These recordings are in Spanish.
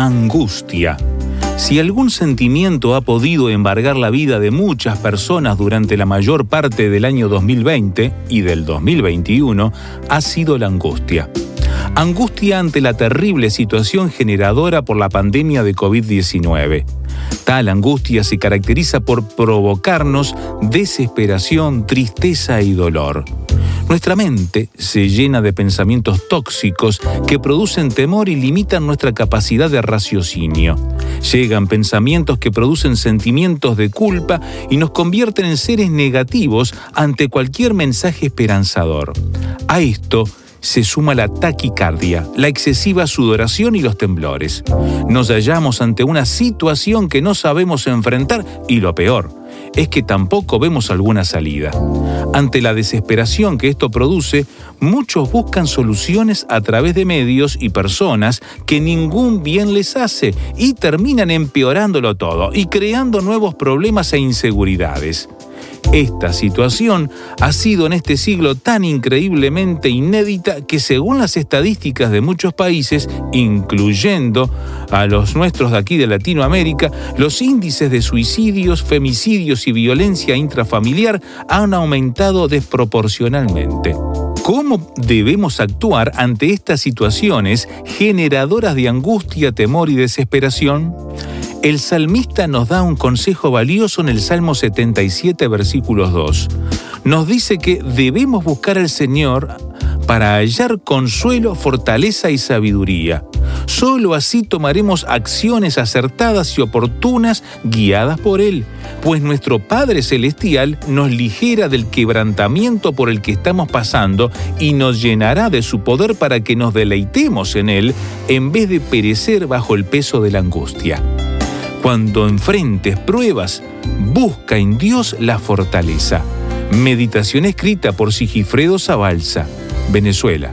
Angustia. Si algún sentimiento ha podido embargar la vida de muchas personas durante la mayor parte del año 2020 y del 2021, ha sido la angustia. Angustia ante la terrible situación generadora por la pandemia de COVID-19. Tal angustia se caracteriza por provocarnos desesperación, tristeza y dolor. Nuestra mente se llena de pensamientos tóxicos que producen temor y limitan nuestra capacidad de raciocinio. Llegan pensamientos que producen sentimientos de culpa y nos convierten en seres negativos ante cualquier mensaje esperanzador. A esto se suma la taquicardia, la excesiva sudoración y los temblores. Nos hallamos ante una situación que no sabemos enfrentar y lo peor, es que tampoco vemos alguna salida. Ante la desesperación que esto produce, muchos buscan soluciones a través de medios y personas que ningún bien les hace y terminan empeorándolo todo y creando nuevos problemas e inseguridades. Esta situación ha sido en este siglo tan increíblemente inédita que según las estadísticas de muchos países, incluyendo a los nuestros de aquí de Latinoamérica, los índices de suicidios, femicidios y violencia intrafamiliar han aumentado desproporcionalmente. ¿Cómo debemos actuar ante estas situaciones generadoras de angustia, temor y desesperación? El salmista nos da un consejo valioso en el Salmo 77, versículos 2. Nos dice que debemos buscar al Señor para hallar consuelo, fortaleza y sabiduría. Solo así tomaremos acciones acertadas y oportunas guiadas por Él, pues nuestro Padre Celestial nos ligera del quebrantamiento por el que estamos pasando y nos llenará de su poder para que nos deleitemos en Él en vez de perecer bajo el peso de la angustia. Cuando enfrentes pruebas, busca en Dios la fortaleza. Meditación escrita por Sigifredo Zabalza, Venezuela.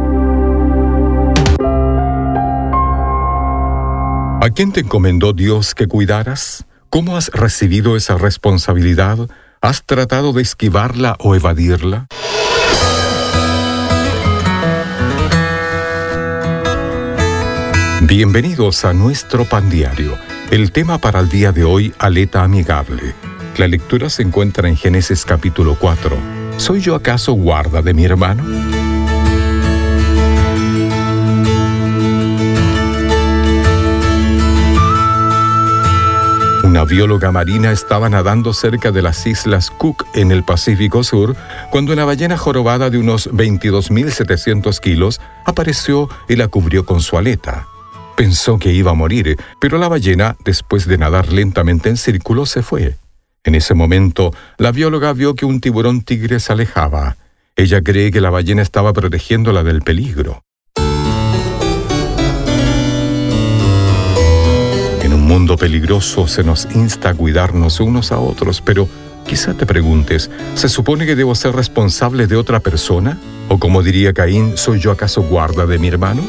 ¿A quién te encomendó Dios que cuidaras? ¿Cómo has recibido esa responsabilidad? ¿Has tratado de esquivarla o evadirla? Bienvenidos a nuestro pan diario. El tema para el día de hoy, aleta amigable. La lectura se encuentra en Génesis capítulo 4. ¿Soy yo acaso guarda de mi hermano? Una bióloga marina estaba nadando cerca de las islas Cook en el Pacífico Sur cuando una ballena jorobada de unos 22.700 kilos apareció y la cubrió con su aleta. Pensó que iba a morir, pero la ballena, después de nadar lentamente en círculo, se fue. En ese momento, la bióloga vio que un tiburón tigre se alejaba. Ella cree que la ballena estaba protegiéndola del peligro. Mundo peligroso se nos insta a cuidarnos unos a otros, pero quizá te preguntes, ¿se supone que debo ser responsable de otra persona? ¿O como diría Caín, ¿soy yo acaso guarda de mi hermano?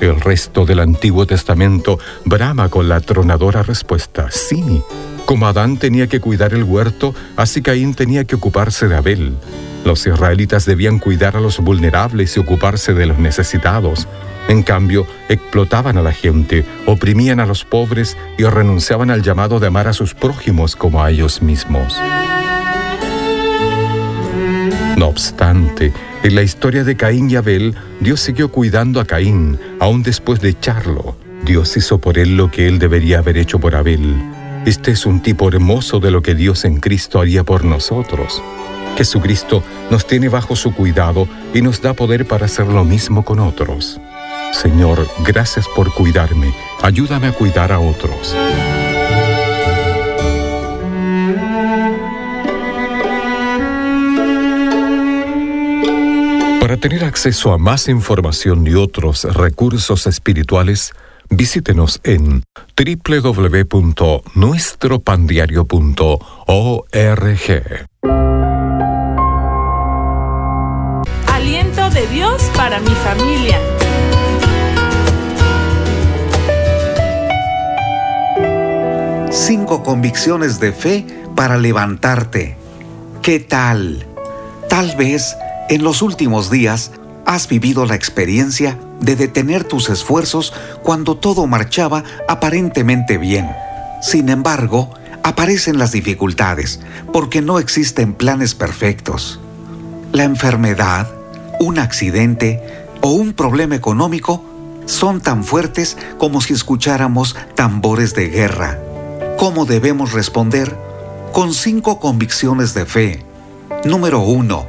El resto del Antiguo Testamento brama con la tronadora respuesta, sí. Como Adán tenía que cuidar el huerto, así Caín tenía que ocuparse de Abel. Los israelitas debían cuidar a los vulnerables y ocuparse de los necesitados. En cambio, explotaban a la gente, oprimían a los pobres y renunciaban al llamado de amar a sus prójimos como a ellos mismos. No obstante, en la historia de Caín y Abel, Dios siguió cuidando a Caín, aún después de echarlo. Dios hizo por él lo que él debería haber hecho por Abel. Este es un tipo hermoso de lo que Dios en Cristo haría por nosotros. Jesucristo nos tiene bajo su cuidado y nos da poder para hacer lo mismo con otros. Señor, gracias por cuidarme. Ayúdame a cuidar a otros. Para tener acceso a más información y otros recursos espirituales, visítenos en www.nuestropandiario.org. Aliento de Dios para mi familia. Cinco convicciones de fe para levantarte. ¿Qué tal? Tal vez en los últimos días has vivido la experiencia de detener tus esfuerzos cuando todo marchaba aparentemente bien. Sin embargo, aparecen las dificultades porque no existen planes perfectos. La enfermedad, un accidente o un problema económico son tan fuertes como si escucháramos tambores de guerra. ¿Cómo debemos responder? Con cinco convicciones de fe. Número uno,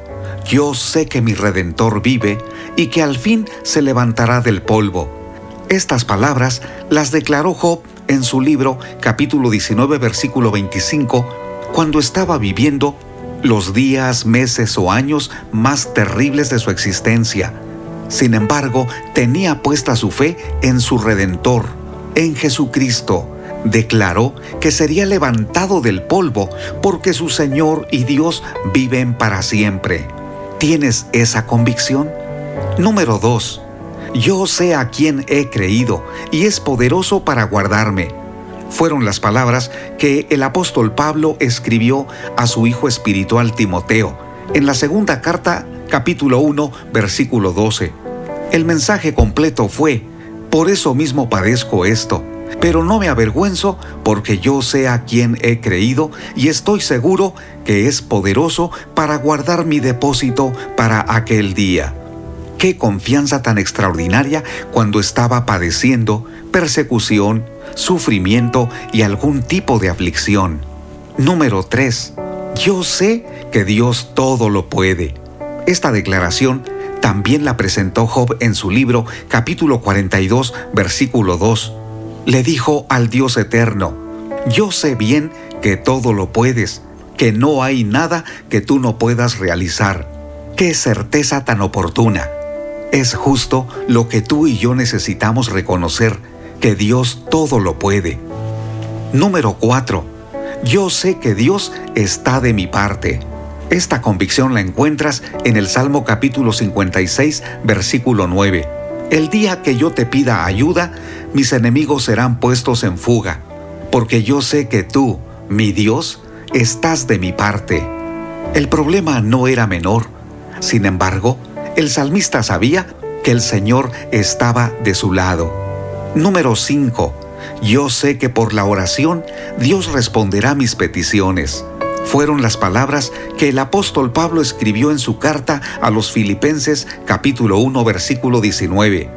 yo sé que mi Redentor vive y que al fin se levantará del polvo. Estas palabras las declaró Job en su libro capítulo 19 versículo 25 cuando estaba viviendo los días, meses o años más terribles de su existencia. Sin embargo, tenía puesta su fe en su Redentor, en Jesucristo. Declaró que sería levantado del polvo porque su Señor y Dios viven para siempre. ¿Tienes esa convicción? Número 2. Yo sé a quién he creído y es poderoso para guardarme. Fueron las palabras que el apóstol Pablo escribió a su hijo espiritual Timoteo en la segunda carta capítulo 1 versículo 12. El mensaje completo fue, por eso mismo padezco esto pero no me avergüenzo porque yo sé a quién he creído y estoy seguro que es poderoso para guardar mi depósito para aquel día. Qué confianza tan extraordinaria cuando estaba padeciendo persecución, sufrimiento y algún tipo de aflicción. Número 3. Yo sé que Dios todo lo puede. Esta declaración también la presentó Job en su libro capítulo 42 versículo 2 le dijo al Dios eterno, yo sé bien que todo lo puedes, que no hay nada que tú no puedas realizar. Qué certeza tan oportuna. Es justo lo que tú y yo necesitamos reconocer, que Dios todo lo puede. Número 4. Yo sé que Dios está de mi parte. Esta convicción la encuentras en el Salmo capítulo 56, versículo 9. El día que yo te pida ayuda, mis enemigos serán puestos en fuga, porque yo sé que tú, mi Dios, estás de mi parte. El problema no era menor. Sin embargo, el salmista sabía que el Señor estaba de su lado. Número 5. Yo sé que por la oración Dios responderá mis peticiones fueron las palabras que el apóstol Pablo escribió en su carta a los Filipenses capítulo 1 versículo 19.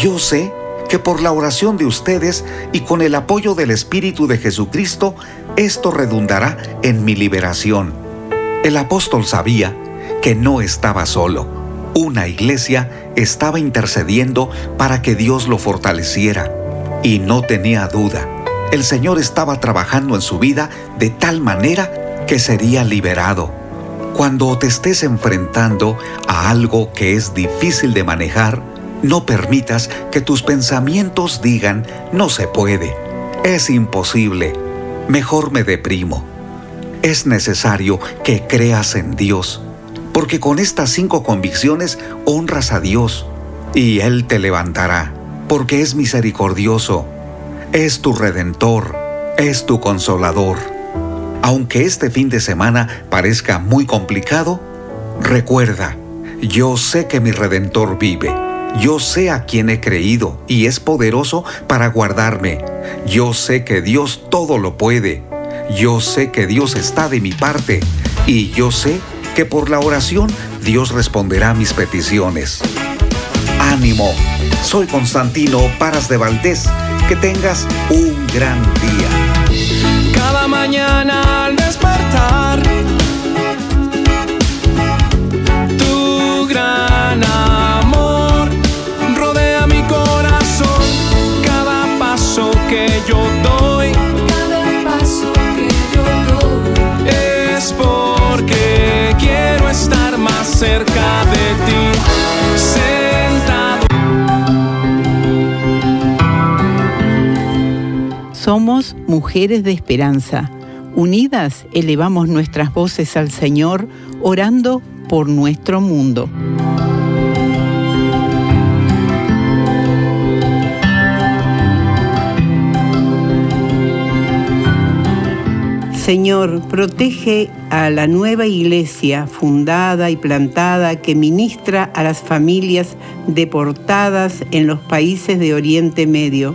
Yo sé que por la oración de ustedes y con el apoyo del Espíritu de Jesucristo, esto redundará en mi liberación. El apóstol sabía que no estaba solo. Una iglesia estaba intercediendo para que Dios lo fortaleciera. Y no tenía duda, el Señor estaba trabajando en su vida de tal manera que sería liberado. Cuando te estés enfrentando a algo que es difícil de manejar, no permitas que tus pensamientos digan, no se puede, es imposible, mejor me deprimo. Es necesario que creas en Dios, porque con estas cinco convicciones honras a Dios y Él te levantará, porque es misericordioso, es tu redentor, es tu consolador. Aunque este fin de semana parezca muy complicado, recuerda, yo sé que mi Redentor vive. Yo sé a quién he creído y es poderoso para guardarme. Yo sé que Dios todo lo puede. Yo sé que Dios está de mi parte. Y yo sé que por la oración Dios responderá mis peticiones. Ánimo, soy Constantino Paras de Valdés. Que tengas un gran día. Cada mañana Somos mujeres de esperanza. Unidas elevamos nuestras voces al Señor, orando por nuestro mundo. Señor, protege a la nueva iglesia fundada y plantada que ministra a las familias deportadas en los países de Oriente Medio.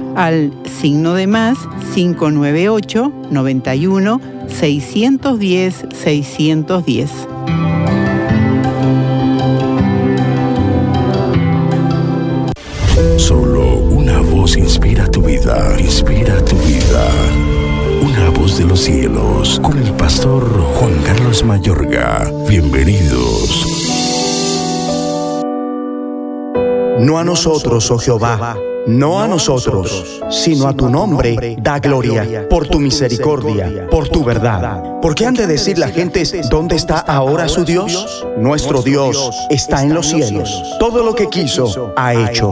al signo de más 598 91 610 610. Solo una voz inspira tu vida, inspira tu vida. Una voz de los cielos, con el pastor Juan Carlos Mayorga. Bienvenidos. No a nosotros, oh Jehová, no a nosotros, sino a tu nombre da gloria, por tu misericordia, por tu verdad. ¿Por qué han de decir la gente dónde está ahora su Dios? Nuestro Dios está en los cielos. Todo lo que quiso ha hecho.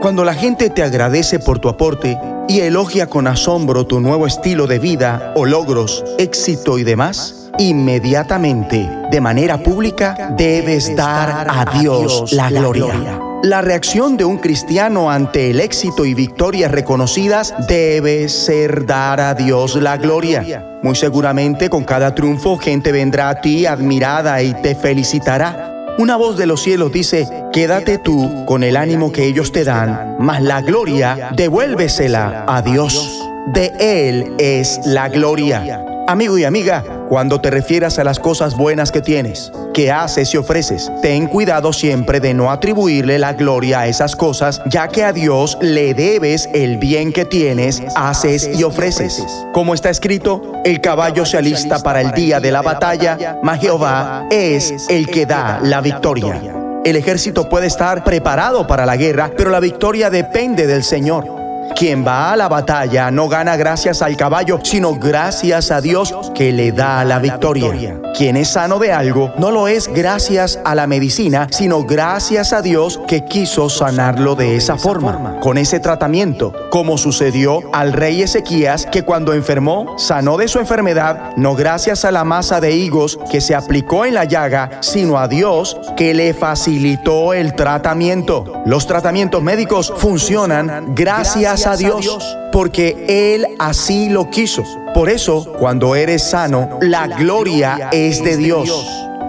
Cuando la gente te agradece por tu aporte y elogia con asombro tu nuevo estilo de vida o logros, éxito y demás, inmediatamente, de manera pública, debes dar a Dios la gloria. La reacción de un cristiano ante el éxito y victorias reconocidas debe ser dar a Dios la gloria. Muy seguramente con cada triunfo gente vendrá a ti admirada y te felicitará. Una voz de los cielos dice, quédate tú con el ánimo que ellos te dan, mas la gloria devuélvesela a Dios. De Él es la gloria. Amigo y amiga, cuando te refieras a las cosas buenas que tienes, que haces y ofreces, ten cuidado siempre de no atribuirle la gloria a esas cosas, ya que a Dios le debes el bien que tienes, haces y ofreces. Como está escrito, el caballo se alista para el día de la batalla, mas Jehová es el que da la victoria. El ejército puede estar preparado para la guerra, pero la victoria depende del Señor. Quien va a la batalla no gana gracias al caballo, sino gracias a Dios que le da la victoria. Quien es sano de algo no lo es gracias a la medicina, sino gracias a Dios que quiso sanarlo de esa forma, con ese tratamiento, como sucedió al rey Ezequías, que cuando enfermó sanó de su enfermedad, no gracias a la masa de higos que se aplicó en la llaga, sino a Dios que le facilitó el tratamiento. Los tratamientos médicos funcionan gracias a Dios, porque Él así lo quiso. Por eso, cuando eres sano, la gloria es de Dios.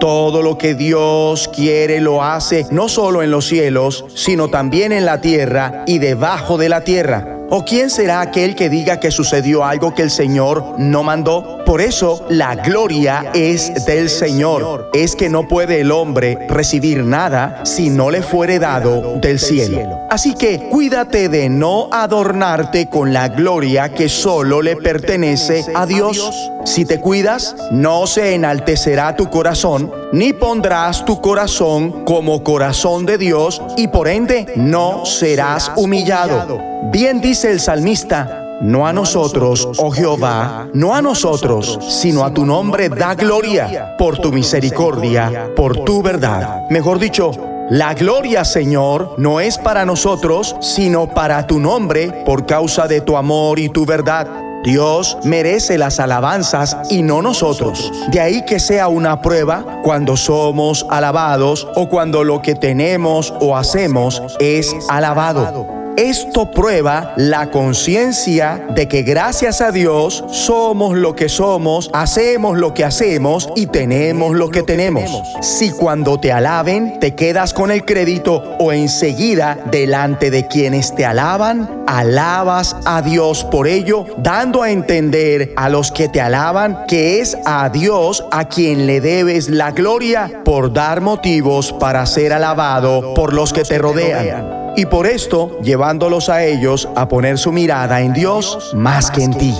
Todo lo que Dios quiere lo hace no solo en los cielos, sino también en la tierra y debajo de la tierra. ¿O quién será aquel que diga que sucedió algo que el Señor no mandó? Por eso la gloria es del Señor. Es que no puede el hombre recibir nada si no le fuere dado del cielo. Así que cuídate de no adornarte con la gloria que solo le pertenece a Dios. Si te cuidas, no se enaltecerá tu corazón, ni pondrás tu corazón como corazón de Dios, y por ende no serás humillado. Bien dice el salmista, no a nosotros, oh Jehová, no a nosotros, sino a tu nombre da gloria, por tu misericordia, por tu verdad. Mejor dicho, la gloria, Señor, no es para nosotros, sino para tu nombre, por causa de tu amor y tu verdad. Dios merece las alabanzas y no nosotros. De ahí que sea una prueba cuando somos alabados o cuando lo que tenemos o hacemos es alabado. Esto prueba la conciencia de que gracias a Dios somos lo que somos, hacemos lo que hacemos y tenemos lo que tenemos. Si cuando te alaben te quedas con el crédito o enseguida delante de quienes te alaban, alabas a Dios por ello, dando a entender a los que te alaban que es a Dios a quien le debes la gloria por dar motivos para ser alabado por los que te rodean y por esto llevándolos a ellos a poner su mirada en Dios más que en ti.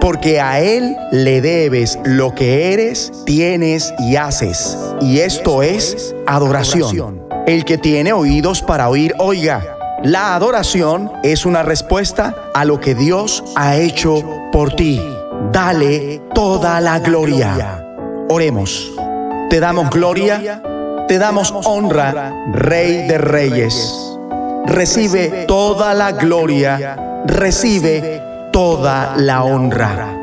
Porque a Él le debes lo que eres, tienes y haces. Y esto es adoración. El que tiene oídos para oír, oiga. La adoración es una respuesta a lo que Dios ha hecho por ti. Dale toda la gloria. Oremos. Te damos gloria, te damos honra, Rey de Reyes recibe toda la gloria, recibe toda la honra.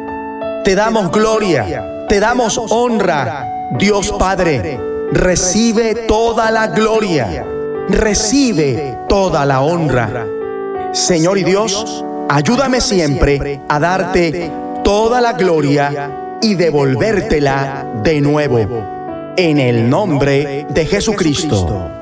Te damos gloria, te damos honra, Dios Padre, recibe toda la gloria, recibe toda la honra. Señor y Dios, ayúdame siempre a darte toda la gloria y devolvértela de nuevo. En el nombre de Jesucristo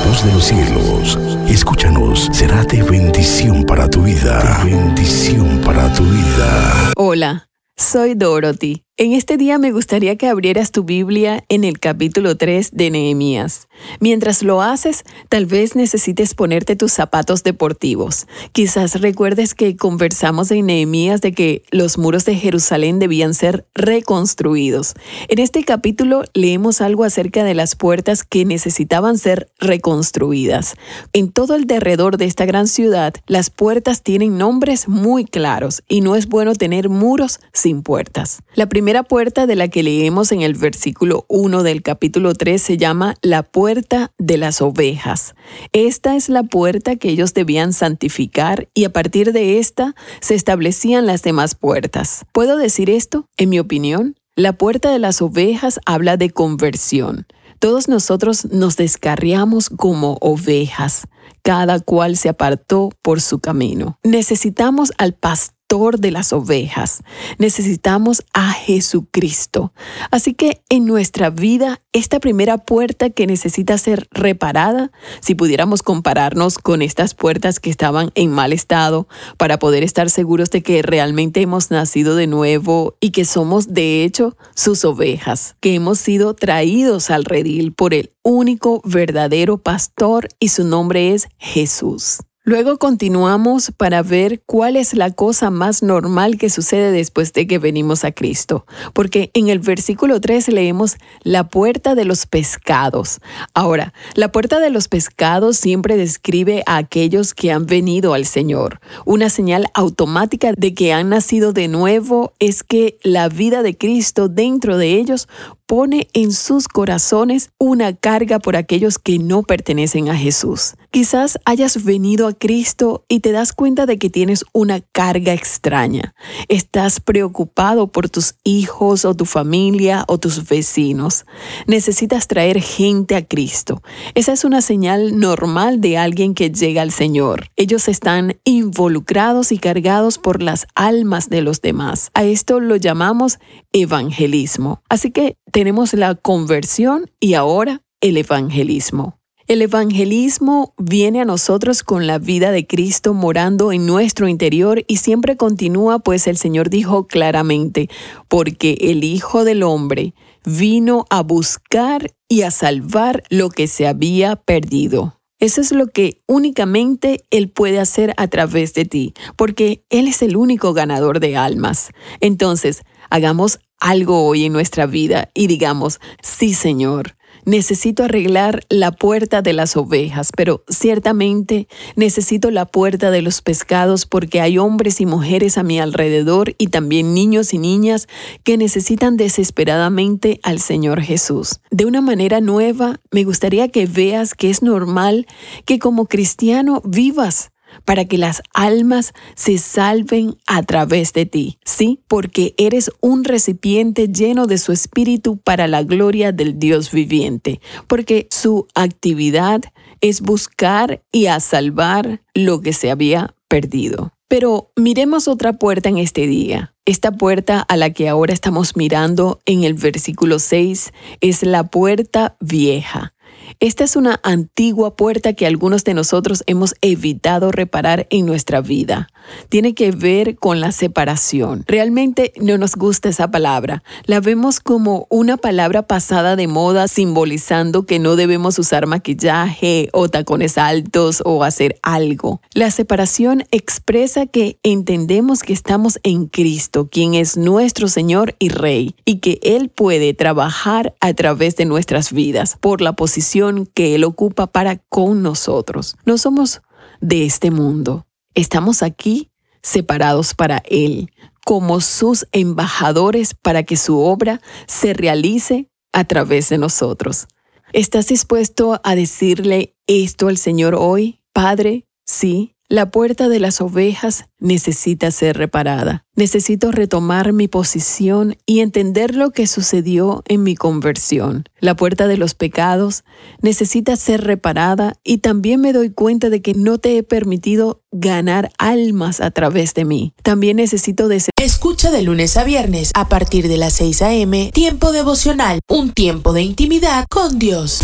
de los cielos, escúchanos, será de bendición para tu vida. bendición para tu vida. Hola, soy Dorothy. En este día me gustaría que abrieras tu Biblia en el capítulo 3 de Nehemías. Mientras lo haces, tal vez necesites ponerte tus zapatos deportivos. Quizás recuerdes que conversamos en Nehemías de que los muros de Jerusalén debían ser reconstruidos. En este capítulo leemos algo acerca de las puertas que necesitaban ser reconstruidas. En todo el derredor de esta gran ciudad, las puertas tienen nombres muy claros y no es bueno tener muros sin puertas. La primera primera puerta de la que leemos en el versículo 1 del capítulo 3 se llama la puerta de las ovejas. Esta es la puerta que ellos debían santificar y a partir de esta se establecían las demás puertas. ¿Puedo decir esto? En mi opinión, la puerta de las ovejas habla de conversión. Todos nosotros nos descarriamos como ovejas. Cada cual se apartó por su camino. Necesitamos al pastor de las ovejas. Necesitamos a Jesucristo. Así que en nuestra vida, esta primera puerta que necesita ser reparada, si pudiéramos compararnos con estas puertas que estaban en mal estado, para poder estar seguros de que realmente hemos nacido de nuevo y que somos de hecho sus ovejas, que hemos sido traídos al redil por el único verdadero pastor y su nombre es Jesús. Luego continuamos para ver cuál es la cosa más normal que sucede después de que venimos a Cristo, porque en el versículo 3 leemos la puerta de los pescados. Ahora, la puerta de los pescados siempre describe a aquellos que han venido al Señor. Una señal automática de que han nacido de nuevo es que la vida de Cristo dentro de ellos pone en sus corazones una carga por aquellos que no pertenecen a Jesús. Quizás hayas venido a Cristo y te das cuenta de que tienes una carga extraña. Estás preocupado por tus hijos o tu familia o tus vecinos. Necesitas traer gente a Cristo. Esa es una señal normal de alguien que llega al Señor. Ellos están involucrados y cargados por las almas de los demás. A esto lo llamamos evangelismo. Así que tenemos la conversión y ahora el evangelismo. El evangelismo viene a nosotros con la vida de Cristo morando en nuestro interior y siempre continúa, pues el Señor dijo claramente, porque el Hijo del Hombre vino a buscar y a salvar lo que se había perdido. Eso es lo que únicamente Él puede hacer a través de ti, porque Él es el único ganador de almas. Entonces, hagamos algo hoy en nuestra vida y digamos, sí Señor, necesito arreglar la puerta de las ovejas, pero ciertamente necesito la puerta de los pescados porque hay hombres y mujeres a mi alrededor y también niños y niñas que necesitan desesperadamente al Señor Jesús. De una manera nueva, me gustaría que veas que es normal que como cristiano vivas para que las almas se salven a través de ti. Sí, porque eres un recipiente lleno de su espíritu para la gloria del Dios viviente, porque su actividad es buscar y a salvar lo que se había perdido. Pero miremos otra puerta en este día. Esta puerta a la que ahora estamos mirando en el versículo 6 es la puerta vieja. Esta es una antigua puerta que algunos de nosotros hemos evitado reparar en nuestra vida. Tiene que ver con la separación. Realmente no nos gusta esa palabra. La vemos como una palabra pasada de moda simbolizando que no debemos usar maquillaje o tacones altos o hacer algo. La separación expresa que entendemos que estamos en Cristo, quien es nuestro Señor y Rey, y que Él puede trabajar a través de nuestras vidas por la posición que Él ocupa para con nosotros. No somos de este mundo. Estamos aquí separados para Él, como sus embajadores para que su obra se realice a través de nosotros. ¿Estás dispuesto a decirle esto al Señor hoy? Padre, sí, la puerta de las ovejas necesita ser reparada. Necesito retomar mi posición y entender lo que sucedió en mi conversión. La puerta de los pecados necesita ser reparada y también me doy cuenta de que no te he permitido ganar almas a través de mí. También necesito de Escucha de lunes a viernes a partir de las 6 a.m. Tiempo devocional, un tiempo de intimidad con Dios.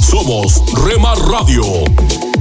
Somos Rema Radio.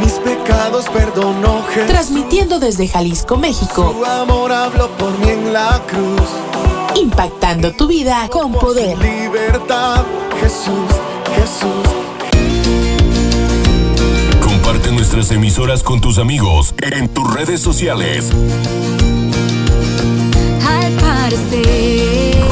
Mis pecados perdonó Jesús. Transmitiendo desde Jalisco, México. Su amor habló por mí en la cruz. Impactando tu vida con poder. Libertad, Jesús, Jesús. Comparte nuestras emisoras con tus amigos en tus redes sociales. Al parecer,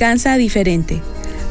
venganza diferente.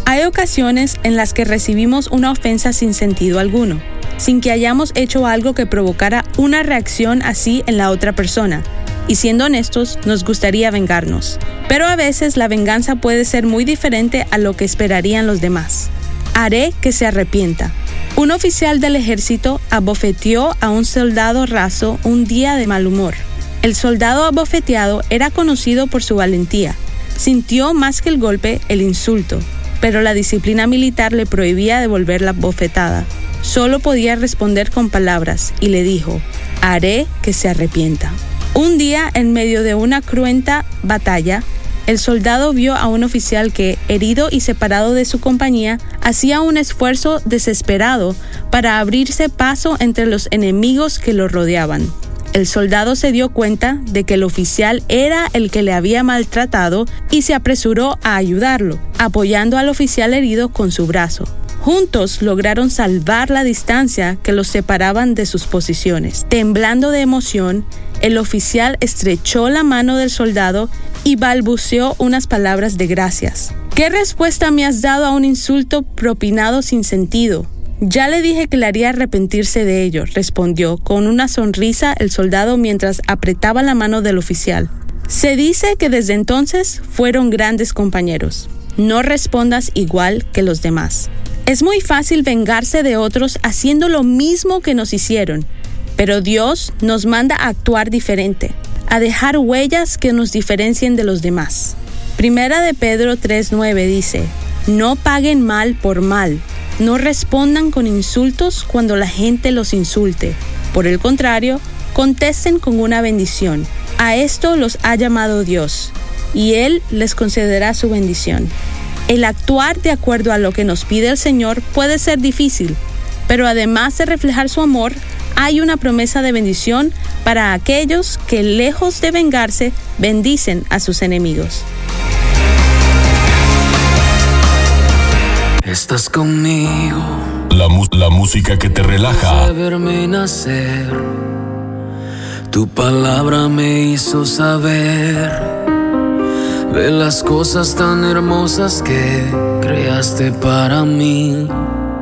Hay ocasiones en las que recibimos una ofensa sin sentido alguno, sin que hayamos hecho algo que provocara una reacción así en la otra persona. Y siendo honestos, nos gustaría vengarnos. Pero a veces la venganza puede ser muy diferente a lo que esperarían los demás. Haré que se arrepienta. Un oficial del ejército abofeteó a un soldado raso un día de mal humor. El soldado abofeteado era conocido por su valentía. Sintió más que el golpe el insulto, pero la disciplina militar le prohibía devolver la bofetada. Solo podía responder con palabras y le dijo, haré que se arrepienta. Un día, en medio de una cruenta batalla, el soldado vio a un oficial que, herido y separado de su compañía, hacía un esfuerzo desesperado para abrirse paso entre los enemigos que lo rodeaban. El soldado se dio cuenta de que el oficial era el que le había maltratado y se apresuró a ayudarlo, apoyando al oficial herido con su brazo. Juntos lograron salvar la distancia que los separaban de sus posiciones. Temblando de emoción, el oficial estrechó la mano del soldado y balbuceó unas palabras de gracias. ¿Qué respuesta me has dado a un insulto propinado sin sentido? Ya le dije que le haría arrepentirse de ello, respondió con una sonrisa el soldado mientras apretaba la mano del oficial. Se dice que desde entonces fueron grandes compañeros. No respondas igual que los demás. Es muy fácil vengarse de otros haciendo lo mismo que nos hicieron, pero Dios nos manda a actuar diferente, a dejar huellas que nos diferencien de los demás. Primera de Pedro 3:9 dice, no paguen mal por mal, no respondan con insultos cuando la gente los insulte. Por el contrario, contesten con una bendición. A esto los ha llamado Dios, y Él les concederá su bendición. El actuar de acuerdo a lo que nos pide el Señor puede ser difícil, pero además de reflejar su amor, hay una promesa de bendición para aquellos que lejos de vengarse, bendicen a sus enemigos. Estás conmigo. La, música que te relaja. Nacer. Tu palabra me hizo saber de las cosas tan hermosas que creaste para mí.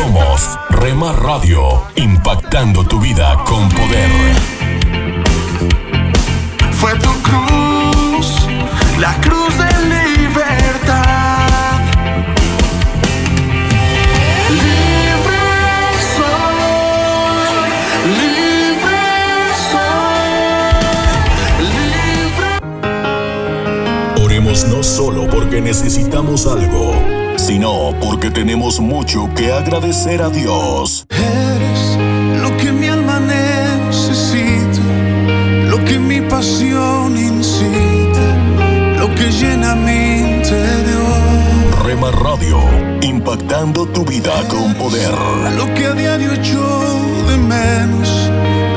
Somos Rema Radio, impactando tu vida con poder. Fue tu cruz, la cruz de libertad. Libre soy, libre soy, libre. Oremos no solo porque necesitamos algo, sino porque tenemos mucho que agradecer a Dios. Eres lo que mi alma necesita, lo que mi pasión incita, lo que llena mi interior, Rema Radio, impactando tu vida con poder. lo que a diario echo de menos,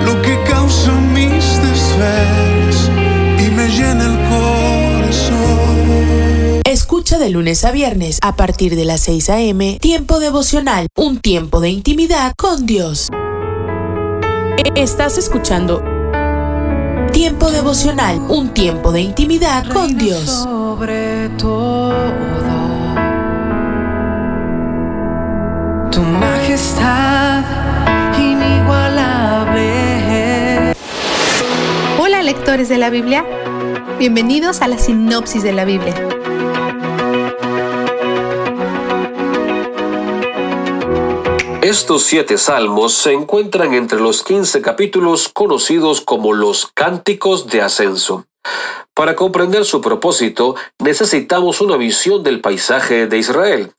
lo que causa mis desvelos y me llena el corazón. De lunes a viernes a partir de las 6 a.m. Tiempo devocional, un tiempo de intimidad con Dios. Estás escuchando Tiempo devocional, un tiempo de intimidad con Dios. Sobre todo, tu majestad inigualable. Hola lectores de la Biblia, bienvenidos a la sinopsis de la Biblia. Estos siete salmos se encuentran entre los quince capítulos conocidos como los Cánticos de Ascenso. Para comprender su propósito, necesitamos una visión del paisaje de Israel.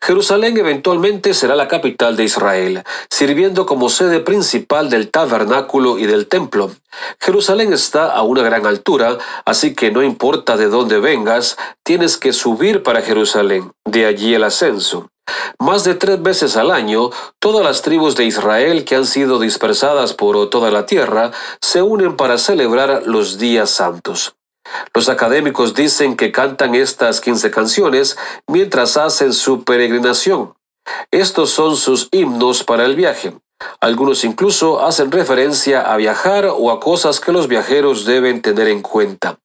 Jerusalén eventualmente será la capital de Israel, sirviendo como sede principal del tabernáculo y del templo. Jerusalén está a una gran altura, así que no importa de dónde vengas, tienes que subir para Jerusalén, de allí el ascenso. Más de tres veces al año, todas las tribus de Israel que han sido dispersadas por toda la tierra se unen para celebrar los días santos. Los académicos dicen que cantan estas 15 canciones mientras hacen su peregrinación. Estos son sus himnos para el viaje. Algunos incluso hacen referencia a viajar o a cosas que los viajeros deben tener en cuenta.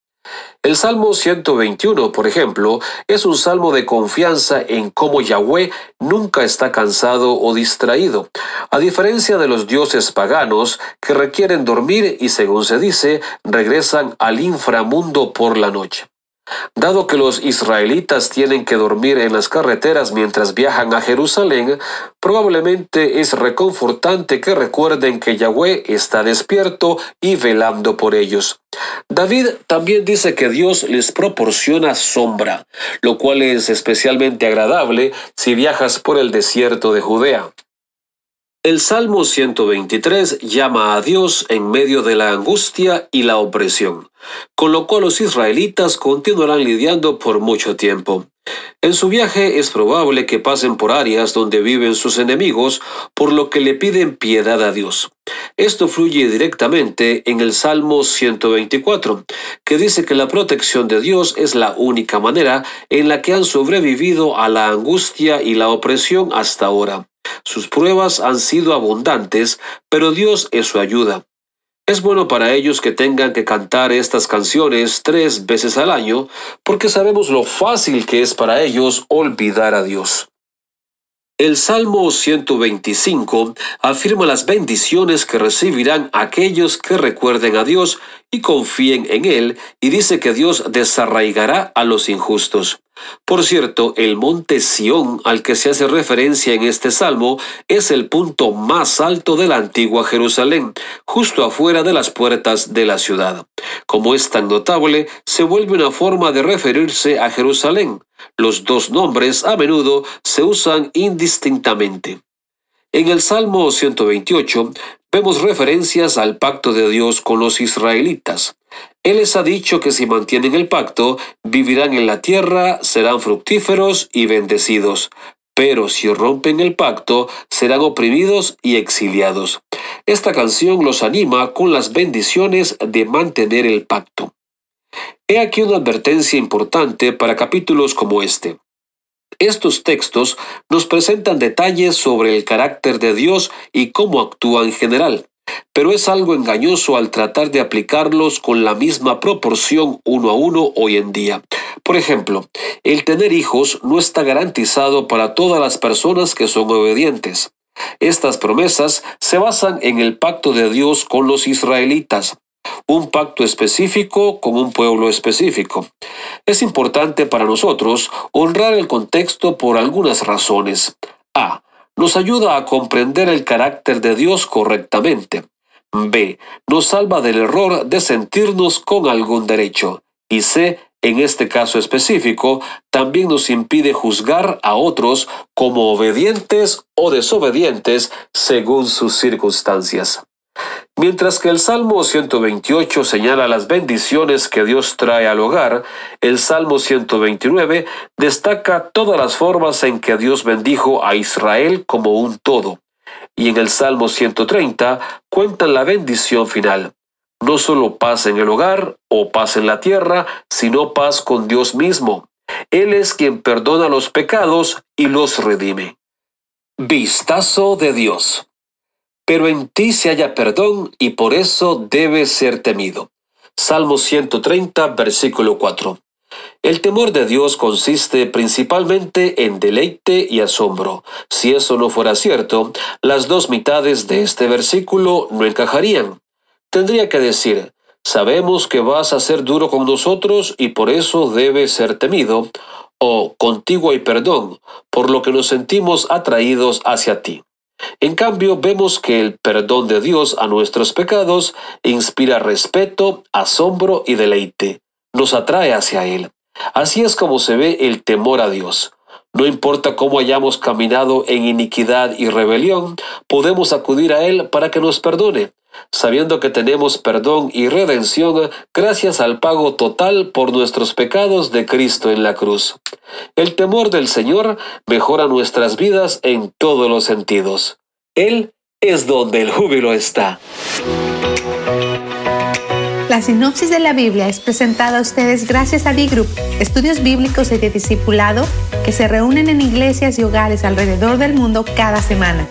El Salmo 121, por ejemplo, es un salmo de confianza en cómo Yahweh nunca está cansado o distraído, a diferencia de los dioses paganos que requieren dormir y, según se dice, regresan al inframundo por la noche. Dado que los israelitas tienen que dormir en las carreteras mientras viajan a Jerusalén, probablemente es reconfortante que recuerden que Yahweh está despierto y velando por ellos. David también dice que Dios les proporciona sombra, lo cual es especialmente agradable si viajas por el desierto de Judea. El Salmo 123 llama a Dios en medio de la angustia y la opresión, con lo cual los israelitas continuarán lidiando por mucho tiempo. En su viaje es probable que pasen por áreas donde viven sus enemigos, por lo que le piden piedad a Dios. Esto fluye directamente en el Salmo 124, que dice que la protección de Dios es la única manera en la que han sobrevivido a la angustia y la opresión hasta ahora. Sus pruebas han sido abundantes, pero Dios es su ayuda. Es bueno para ellos que tengan que cantar estas canciones tres veces al año, porque sabemos lo fácil que es para ellos olvidar a Dios. El Salmo 125 afirma las bendiciones que recibirán aquellos que recuerden a Dios y confíen en Él, y dice que Dios desarraigará a los injustos. Por cierto, el monte Sión al que se hace referencia en este salmo es el punto más alto de la antigua Jerusalén, justo afuera de las puertas de la ciudad. Como es tan notable, se vuelve una forma de referirse a Jerusalén. Los dos nombres a menudo se usan indistintamente. En el Salmo 128 vemos referencias al pacto de Dios con los israelitas. Él les ha dicho que si mantienen el pacto, vivirán en la tierra, serán fructíferos y bendecidos. Pero si rompen el pacto, serán oprimidos y exiliados. Esta canción los anima con las bendiciones de mantener el pacto. He aquí una advertencia importante para capítulos como este. Estos textos nos presentan detalles sobre el carácter de Dios y cómo actúa en general pero es algo engañoso al tratar de aplicarlos con la misma proporción uno a uno hoy en día. Por ejemplo, el tener hijos no está garantizado para todas las personas que son obedientes. Estas promesas se basan en el pacto de Dios con los israelitas, un pacto específico con un pueblo específico. Es importante para nosotros honrar el contexto por algunas razones. A nos ayuda a comprender el carácter de Dios correctamente. B. Nos salva del error de sentirnos con algún derecho. Y C. En este caso específico, también nos impide juzgar a otros como obedientes o desobedientes según sus circunstancias. Mientras que el Salmo 128 señala las bendiciones que Dios trae al hogar, el Salmo 129 destaca todas las formas en que Dios bendijo a Israel como un todo. Y en el Salmo 130 cuentan la bendición final. No solo paz en el hogar o paz en la tierra, sino paz con Dios mismo. Él es quien perdona los pecados y los redime. Vistazo de Dios. Pero en ti se halla perdón y por eso debe ser temido. Salmo 130, versículo 4. El temor de Dios consiste principalmente en deleite y asombro. Si eso no fuera cierto, las dos mitades de este versículo no encajarían. Tendría que decir, sabemos que vas a ser duro con nosotros y por eso debe ser temido, o contigo hay perdón, por lo que nos sentimos atraídos hacia ti. En cambio, vemos que el perdón de Dios a nuestros pecados inspira respeto, asombro y deleite. Nos atrae hacia Él. Así es como se ve el temor a Dios. No importa cómo hayamos caminado en iniquidad y rebelión, podemos acudir a Él para que nos perdone, sabiendo que tenemos perdón y redención gracias al pago total por nuestros pecados de Cristo en la cruz. El temor del Señor mejora nuestras vidas en todos los sentidos. Él es donde el júbilo está. La sinopsis de la Biblia es presentada a ustedes gracias a D-Group, estudios bíblicos y de discipulado que se reúnen en iglesias y hogares alrededor del mundo cada semana.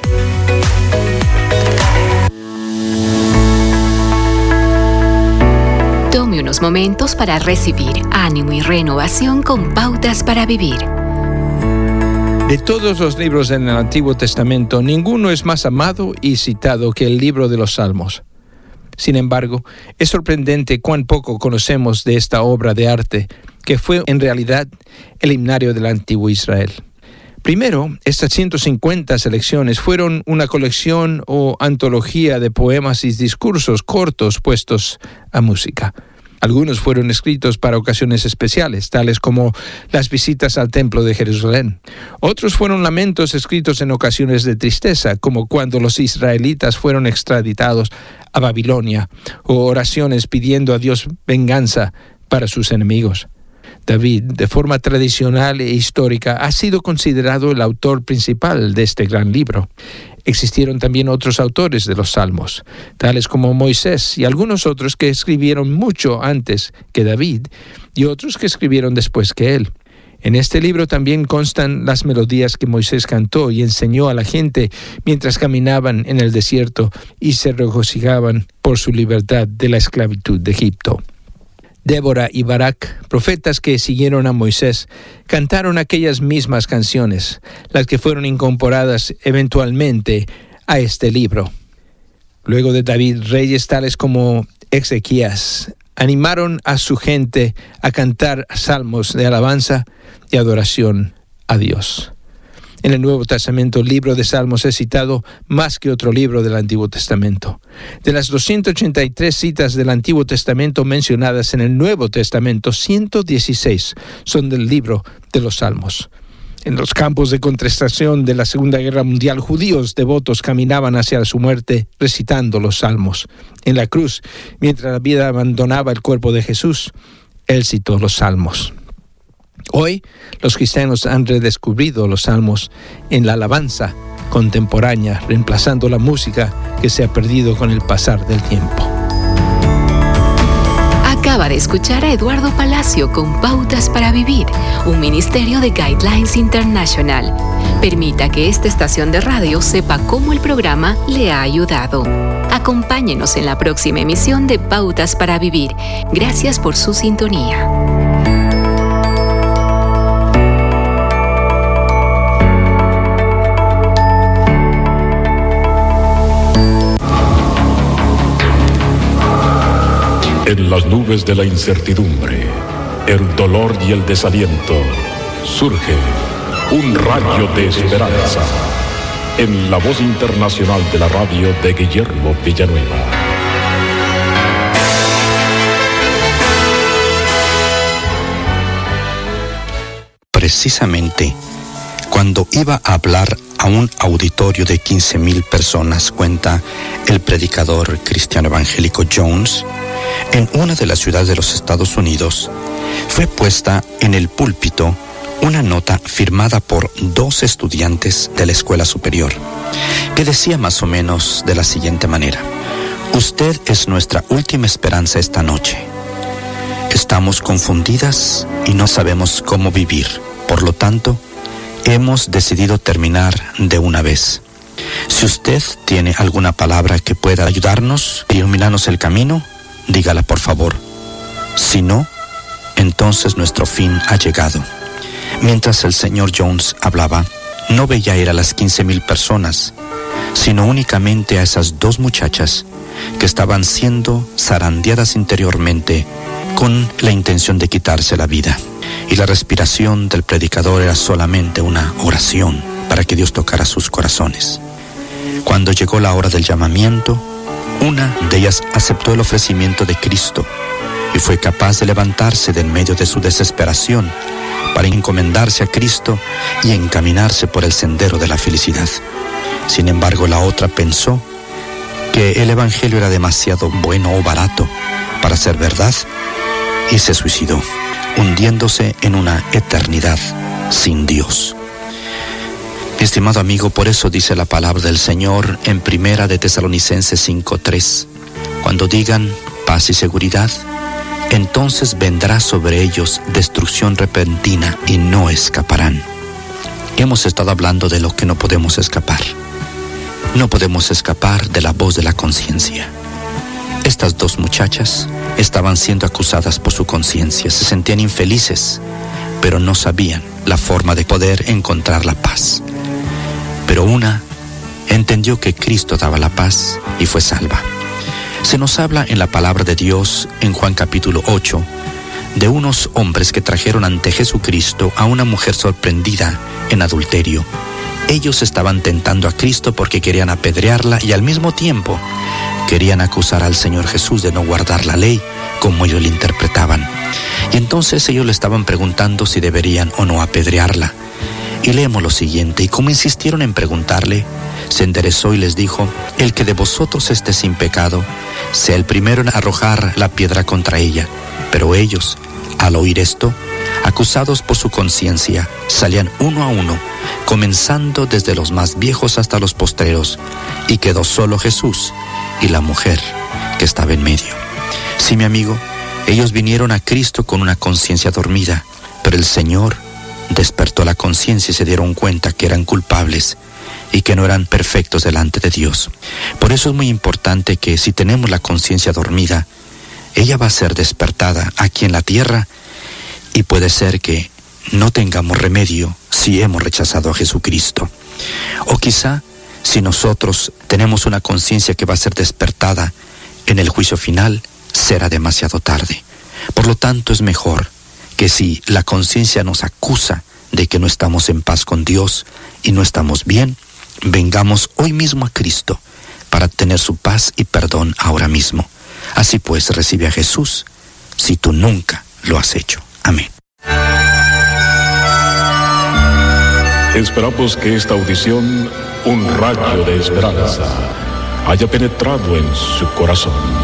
Momentos para recibir ánimo y renovación con pautas para vivir. De todos los libros en el Antiguo Testamento, ninguno es más amado y citado que el libro de los Salmos. Sin embargo, es sorprendente cuán poco conocemos de esta obra de arte, que fue en realidad el himnario del antiguo Israel. Primero, estas 150 selecciones fueron una colección o antología de poemas y discursos cortos puestos a música. Algunos fueron escritos para ocasiones especiales, tales como las visitas al Templo de Jerusalén. Otros fueron lamentos escritos en ocasiones de tristeza, como cuando los israelitas fueron extraditados a Babilonia, o oraciones pidiendo a Dios venganza para sus enemigos. David, de forma tradicional e histórica, ha sido considerado el autor principal de este gran libro. Existieron también otros autores de los salmos, tales como Moisés y algunos otros que escribieron mucho antes que David y otros que escribieron después que él. En este libro también constan las melodías que Moisés cantó y enseñó a la gente mientras caminaban en el desierto y se regocijaban por su libertad de la esclavitud de Egipto. Débora y Barak, profetas que siguieron a Moisés, cantaron aquellas mismas canciones, las que fueron incorporadas eventualmente a este libro. Luego de David, reyes tales como Ezequías animaron a su gente a cantar salmos de alabanza y adoración a Dios. En el Nuevo Testamento, el libro de Salmos es citado más que otro libro del Antiguo Testamento. De las 283 citas del Antiguo Testamento mencionadas en el Nuevo Testamento, 116 son del libro de los Salmos. En los campos de contestación de la Segunda Guerra Mundial, judíos devotos caminaban hacia su muerte recitando los salmos. En la cruz, mientras la vida abandonaba el cuerpo de Jesús, él citó los salmos. Hoy los cristianos han redescubrido los salmos en la alabanza contemporánea, reemplazando la música que se ha perdido con el pasar del tiempo. Acaba de escuchar a Eduardo Palacio con Pautas para Vivir, un ministerio de Guidelines International. Permita que esta estación de radio sepa cómo el programa le ha ayudado. Acompáñenos en la próxima emisión de Pautas para Vivir. Gracias por su sintonía. En las nubes de la incertidumbre, el dolor y el desaliento, surge un rayo de esperanza en la voz internacional de la radio de Guillermo Villanueva. Precisamente, cuando iba a hablar a un auditorio de 15.000 personas, cuenta el predicador cristiano evangélico Jones, en una de las ciudades de los Estados Unidos, fue puesta en el púlpito una nota firmada por dos estudiantes de la escuela superior, que decía más o menos de la siguiente manera, Usted es nuestra última esperanza esta noche. Estamos confundidas y no sabemos cómo vivir. Por lo tanto, hemos decidido terminar de una vez. Si usted tiene alguna palabra que pueda ayudarnos, iluminarnos el camino, dígala por favor. Si no, entonces nuestro fin ha llegado. Mientras el señor Jones hablaba, no veía ir a las 15.000 personas, sino únicamente a esas dos muchachas que estaban siendo zarandeadas interiormente con la intención de quitarse la vida. Y la respiración del predicador era solamente una oración para que Dios tocara sus corazones. Cuando llegó la hora del llamamiento, una de ellas aceptó el ofrecimiento de Cristo y fue capaz de levantarse de en medio de su desesperación para encomendarse a Cristo y encaminarse por el sendero de la felicidad. Sin embargo, la otra pensó que el Evangelio era demasiado bueno o barato para ser verdad y se suicidó, hundiéndose en una eternidad sin Dios. estimado amigo, por eso dice la palabra del Señor en Primera de Tesalonicenses 5:3, cuando digan paz y seguridad, entonces vendrá sobre ellos destrucción repentina y no escaparán. Hemos estado hablando de lo que no podemos escapar. No podemos escapar de la voz de la conciencia. Estas dos muchachas estaban siendo acusadas por su conciencia, se sentían infelices, pero no sabían la forma de poder encontrar la paz. Pero una entendió que Cristo daba la paz y fue salva. Se nos habla en la palabra de Dios en Juan capítulo 8 de unos hombres que trajeron ante Jesucristo a una mujer sorprendida en adulterio. Ellos estaban tentando a Cristo porque querían apedrearla y al mismo tiempo querían acusar al Señor Jesús de no guardar la ley como ellos la interpretaban. Y entonces ellos le estaban preguntando si deberían o no apedrearla. Y leemos lo siguiente, y como insistieron en preguntarle, se enderezó y les dijo, el que de vosotros esté sin pecado, sea el primero en arrojar la piedra contra ella. Pero ellos, al oír esto, acusados por su conciencia, salían uno a uno, comenzando desde los más viejos hasta los postreros, y quedó solo Jesús y la mujer que estaba en medio. Sí, mi amigo, ellos vinieron a Cristo con una conciencia dormida, pero el Señor despertó la conciencia y se dieron cuenta que eran culpables y que no eran perfectos delante de Dios. Por eso es muy importante que si tenemos la conciencia dormida, ella va a ser despertada aquí en la tierra y puede ser que no tengamos remedio si hemos rechazado a Jesucristo. O quizá si nosotros tenemos una conciencia que va a ser despertada en el juicio final, será demasiado tarde. Por lo tanto, es mejor que si la conciencia nos acusa de que no estamos en paz con Dios y no estamos bien, vengamos hoy mismo a Cristo para tener su paz y perdón ahora mismo. Así pues, recibe a Jesús si tú nunca lo has hecho. Amén. Esperamos que esta audición, un rayo de esperanza, haya penetrado en su corazón.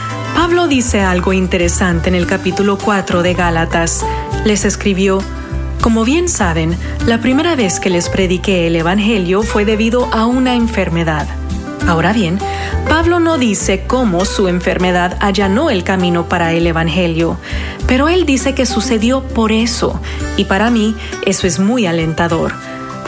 Pablo dice algo interesante en el capítulo 4 de Gálatas. Les escribió, como bien saben, la primera vez que les prediqué el Evangelio fue debido a una enfermedad. Ahora bien, Pablo no dice cómo su enfermedad allanó el camino para el Evangelio, pero él dice que sucedió por eso, y para mí eso es muy alentador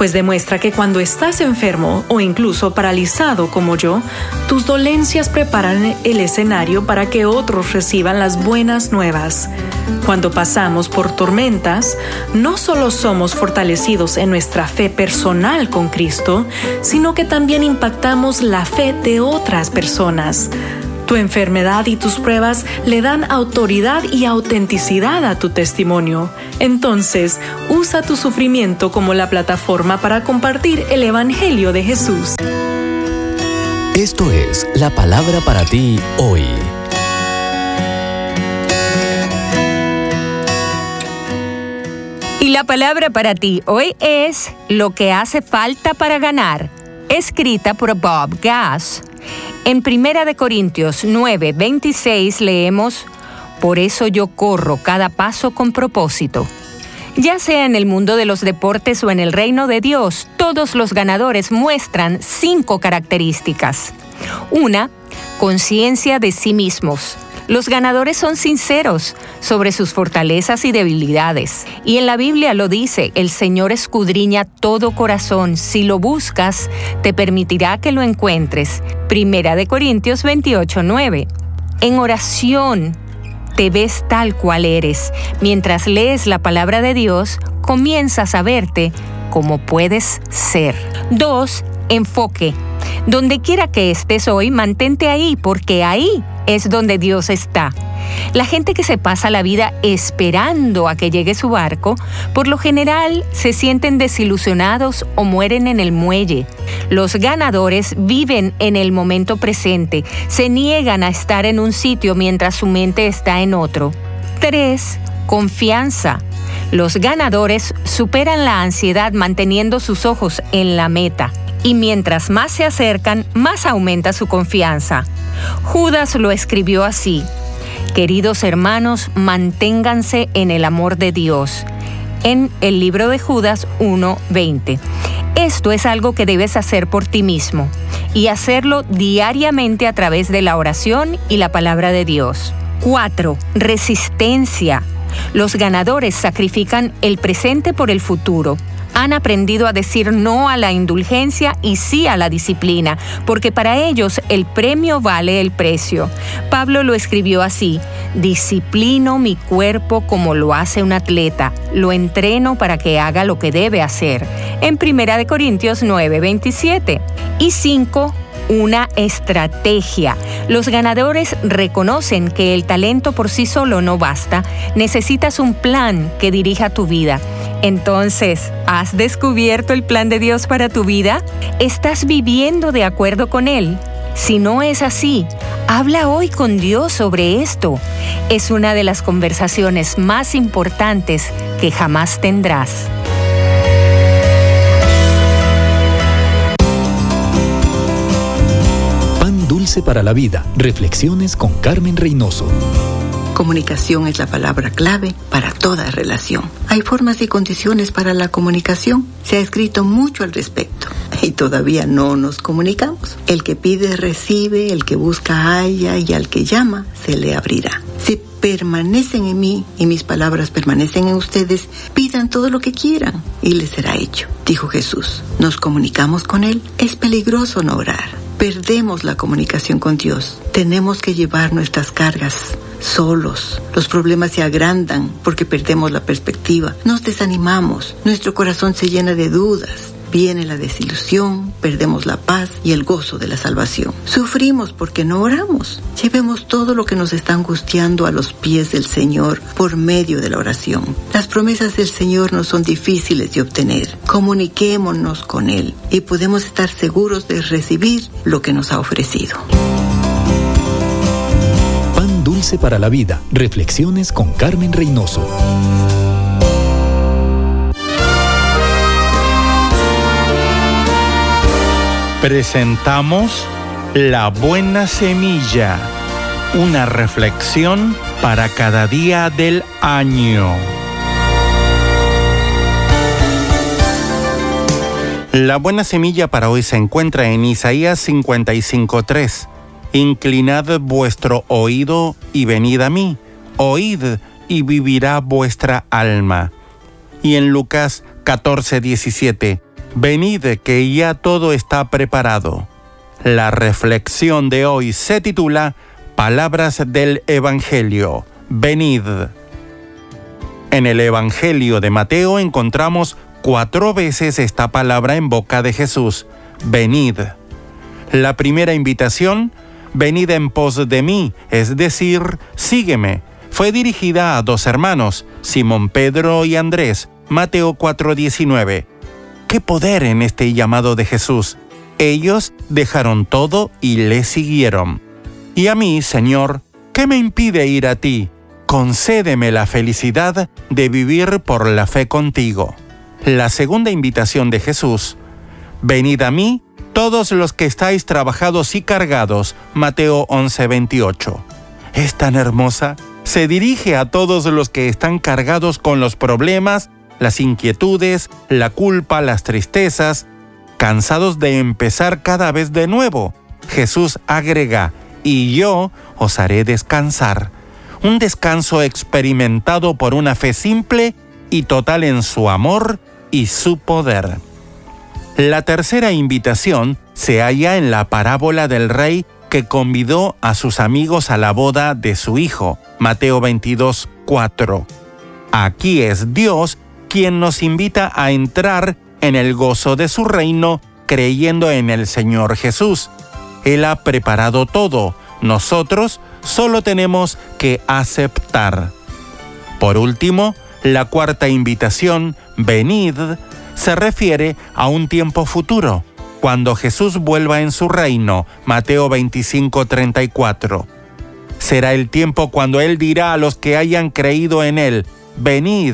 pues demuestra que cuando estás enfermo o incluso paralizado como yo, tus dolencias preparan el escenario para que otros reciban las buenas nuevas. Cuando pasamos por tormentas, no solo somos fortalecidos en nuestra fe personal con Cristo, sino que también impactamos la fe de otras personas. Tu enfermedad y tus pruebas le dan autoridad y autenticidad a tu testimonio. Entonces, usa tu sufrimiento como la plataforma para compartir el Evangelio de Jesús. Esto es la palabra para ti hoy. la palabra para ti hoy es Lo que hace falta para ganar, escrita por Bob Gass. En Primera de Corintios 9, 26 leemos, Por eso yo corro cada paso con propósito. Ya sea en el mundo de los deportes o en el reino de Dios, todos los ganadores muestran cinco características. Una, conciencia de sí mismos. Los ganadores son sinceros sobre sus fortalezas y debilidades. Y en la Biblia lo dice, el Señor escudriña todo corazón. Si lo buscas, te permitirá que lo encuentres. Primera de Corintios 28, 9. En oración, te ves tal cual eres. Mientras lees la palabra de Dios, comienzas a verte como puedes ser. 2. Enfoque. Donde quiera que estés hoy, mantente ahí, porque ahí es donde Dios está. La gente que se pasa la vida esperando a que llegue su barco, por lo general se sienten desilusionados o mueren en el muelle. Los ganadores viven en el momento presente, se niegan a estar en un sitio mientras su mente está en otro. 3. Confianza. Los ganadores superan la ansiedad manteniendo sus ojos en la meta y mientras más se acercan, más aumenta su confianza. Judas lo escribió así, Queridos hermanos, manténganse en el amor de Dios, en el libro de Judas 1.20. Esto es algo que debes hacer por ti mismo y hacerlo diariamente a través de la oración y la palabra de Dios. 4. Resistencia. Los ganadores sacrifican el presente por el futuro han aprendido a decir no a la indulgencia y sí a la disciplina, porque para ellos el premio vale el precio. Pablo lo escribió así, disciplino mi cuerpo como lo hace un atleta, lo entreno para que haga lo que debe hacer. En 1 Corintios 9, 27. Y 5 una estrategia. Los ganadores reconocen que el talento por sí solo no basta, necesitas un plan que dirija tu vida. Entonces, ¿has descubierto el plan de Dios para tu vida? ¿Estás viviendo de acuerdo con Él? Si no es así, habla hoy con Dios sobre esto. Es una de las conversaciones más importantes que jamás tendrás. Para la vida. Reflexiones con Carmen Reynoso. Comunicación es la palabra clave para toda relación. Hay formas y condiciones para la comunicación. Se ha escrito mucho al respecto y todavía no nos comunicamos. El que pide recibe, el que busca halla y al que llama se le abrirá. Si permanecen en mí y mis palabras permanecen en ustedes, pidan todo lo que quieran y les será hecho. Dijo Jesús. Nos comunicamos con Él. Es peligroso no orar. Perdemos la comunicación con Dios. Tenemos que llevar nuestras cargas solos. Los problemas se agrandan porque perdemos la perspectiva. Nos desanimamos. Nuestro corazón se llena de dudas. Viene la desilusión, perdemos la paz y el gozo de la salvación. Sufrimos porque no oramos. Llevemos todo lo que nos está angustiando a los pies del Señor por medio de la oración. Las promesas del Señor no son difíciles de obtener. Comuniquémonos con Él y podemos estar seguros de recibir lo que nos ha ofrecido. Pan dulce para la vida. Reflexiones con Carmen Reynoso. Presentamos La Buena Semilla, una reflexión para cada día del año. La buena semilla para hoy se encuentra en Isaías 55.3. Inclinad vuestro oído y venid a mí, oíd y vivirá vuestra alma. Y en Lucas 14.17 Venid que ya todo está preparado. La reflexión de hoy se titula Palabras del Evangelio. Venid. En el Evangelio de Mateo encontramos cuatro veces esta palabra en boca de Jesús. Venid. La primera invitación, venid en pos de mí, es decir, sígueme, fue dirigida a dos hermanos, Simón Pedro y Andrés, Mateo 4:19 qué poder en este llamado de Jesús. Ellos dejaron todo y le siguieron. Y a mí, Señor, ¿qué me impide ir a ti? concédeme la felicidad de vivir por la fe contigo. La segunda invitación de Jesús, venid a mí todos los que estáis trabajados y cargados, Mateo 11:28. Es tan hermosa, se dirige a todos los que están cargados con los problemas, las inquietudes, la culpa, las tristezas, cansados de empezar cada vez de nuevo. Jesús agrega, y yo os haré descansar. Un descanso experimentado por una fe simple y total en su amor y su poder. La tercera invitación se halla en la parábola del rey que convidó a sus amigos a la boda de su hijo, Mateo 22, 4. Aquí es Dios quien nos invita a entrar en el gozo de su reino creyendo en el Señor Jesús. Él ha preparado todo, nosotros solo tenemos que aceptar. Por último, la cuarta invitación, venid, se refiere a un tiempo futuro, cuando Jesús vuelva en su reino, Mateo 25:34. Será el tiempo cuando Él dirá a los que hayan creído en Él, venid,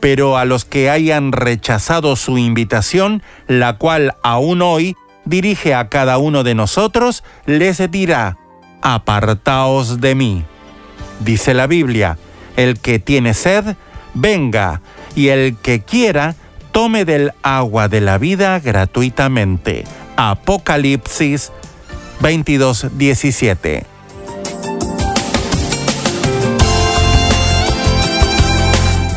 pero a los que hayan rechazado su invitación, la cual aún hoy dirige a cada uno de nosotros, les dirá, apartaos de mí. Dice la Biblia, el que tiene sed, venga, y el que quiera, tome del agua de la vida gratuitamente. Apocalipsis 22:17.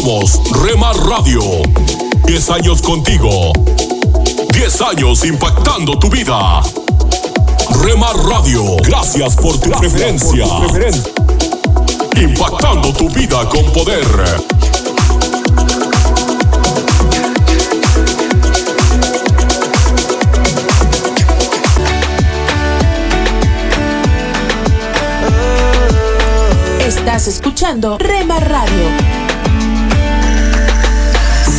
Somos Remar Radio. 10 años contigo. 10 años impactando tu vida. Remar Radio, gracias por tu preferencia. Impactando tu vida con poder. Estás escuchando Rema Radio.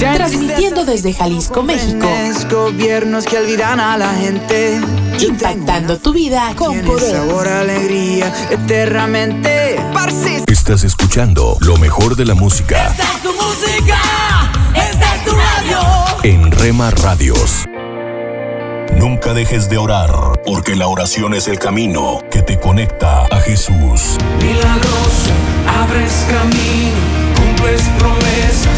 Transmitiendo desde Jalisco, México. Gobiernos que olvidan a la gente. Impactando tu vida con poder. Sabor, alegría, eternamente. Estás escuchando lo mejor de la música Esta es tu música. Esta es tu radio. en Rema Radios. Nunca dejes de orar, porque la oración es el camino que te conecta a Jesús. Milagroso, abres camino, cumples promesas,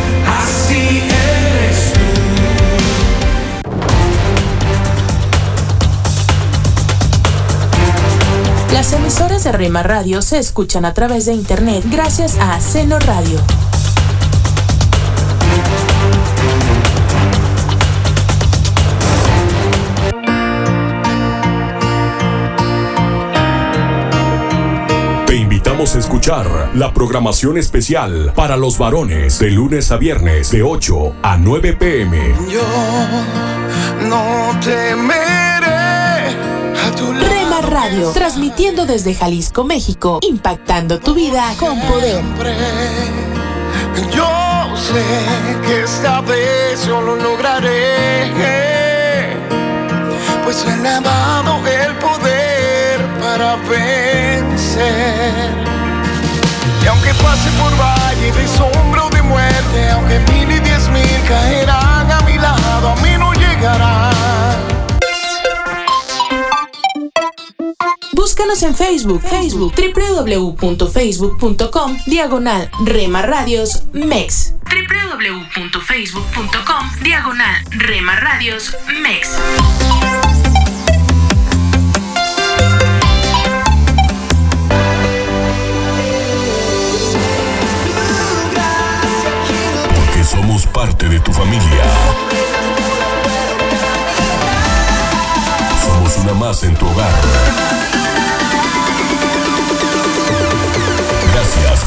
Las emisoras de Rema Radio se escuchan a través de internet gracias a Seno Radio. Te invitamos a escuchar la programación especial para los varones de lunes a viernes de 8 a 9 pm. Yo no temeré Radio, transmitiendo desde Jalisco, México, impactando tu vida con poder. Yo sé que esta vez yo lo lograré. Pues me ha dado el poder para vencer. Y aunque pase por valle de sombra o de muerte, aunque mil y diez mil caerán a mi lado, a mí no llegarán. Búscanos en Facebook, Facebook, www.facebook.com, diagonal remaradios MEX. www.facebook.com, diagonal Rema Radios MEX. Porque somos parte de tu familia. Somos una más en tu hogar.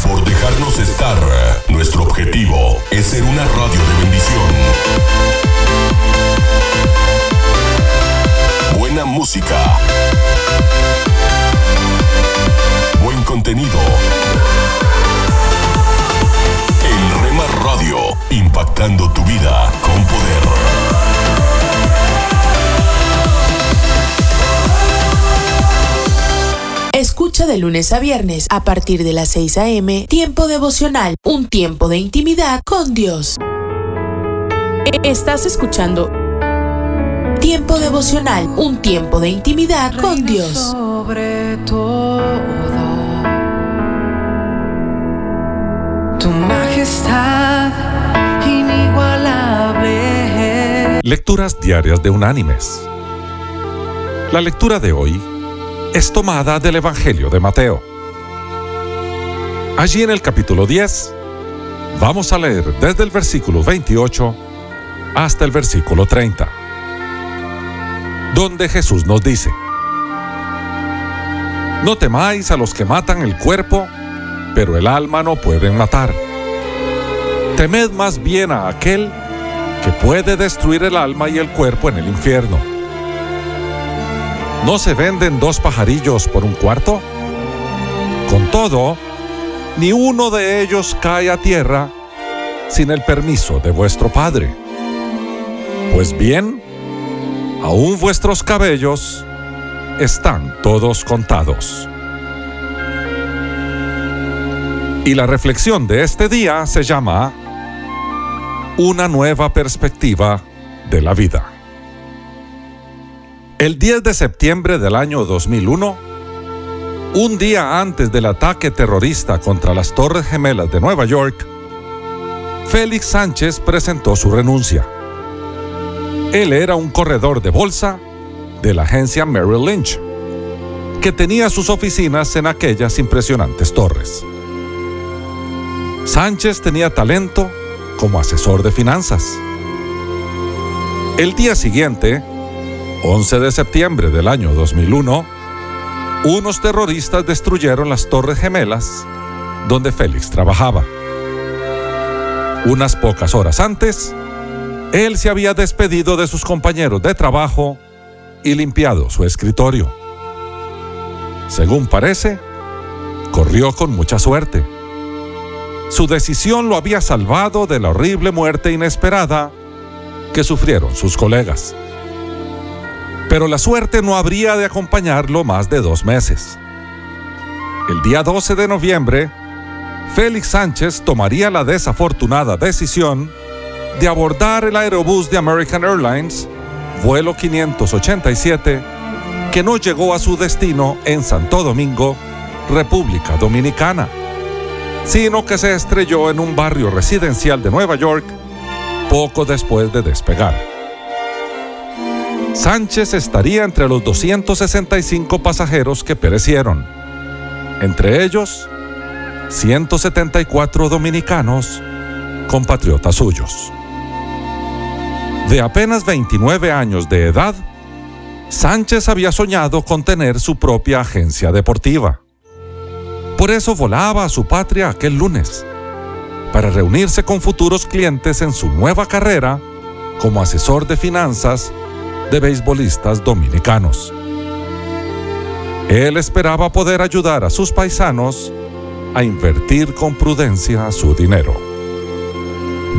Por dejarnos estar. Nuestro objetivo es ser una radio de bendición. Buena música. Buen contenido. En Rema Radio, impactando tu vida con poder. Escucha de lunes a viernes a partir de las 6 a.m. Tiempo devocional, un tiempo de intimidad con Dios. Estás escuchando Tiempo devocional, un tiempo de intimidad con Dios. Sobre todo, tu majestad inigualable. Lecturas diarias de Unánimes. La lectura de hoy es tomada del Evangelio de Mateo. Allí en el capítulo 10 vamos a leer desde el versículo 28 hasta el versículo 30, donde Jesús nos dice, No temáis a los que matan el cuerpo, pero el alma no pueden matar. Temed más bien a aquel que puede destruir el alma y el cuerpo en el infierno. ¿No se venden dos pajarillos por un cuarto? Con todo, ni uno de ellos cae a tierra sin el permiso de vuestro Padre. Pues bien, aún vuestros cabellos están todos contados. Y la reflexión de este día se llama Una nueva perspectiva de la vida. El 10 de septiembre del año 2001, un día antes del ataque terrorista contra las Torres Gemelas de Nueva York, Félix Sánchez presentó su renuncia. Él era un corredor de bolsa de la agencia Merrill Lynch, que tenía sus oficinas en aquellas impresionantes torres. Sánchez tenía talento como asesor de finanzas. El día siguiente, 11 de septiembre del año 2001, unos terroristas destruyeron las Torres Gemelas donde Félix trabajaba. Unas pocas horas antes, él se había despedido de sus compañeros de trabajo y limpiado su escritorio. Según parece, corrió con mucha suerte. Su decisión lo había salvado de la horrible muerte inesperada que sufrieron sus colegas. Pero la suerte no habría de acompañarlo más de dos meses. El día 12 de noviembre, Félix Sánchez tomaría la desafortunada decisión de abordar el aerobús de American Airlines, vuelo 587, que no llegó a su destino en Santo Domingo, República Dominicana, sino que se estrelló en un barrio residencial de Nueva York poco después de despegar. Sánchez estaría entre los 265 pasajeros que perecieron, entre ellos 174 dominicanos, compatriotas suyos. De apenas 29 años de edad, Sánchez había soñado con tener su propia agencia deportiva. Por eso volaba a su patria aquel lunes, para reunirse con futuros clientes en su nueva carrera como asesor de finanzas de beisbolistas dominicanos. Él esperaba poder ayudar a sus paisanos a invertir con prudencia su dinero.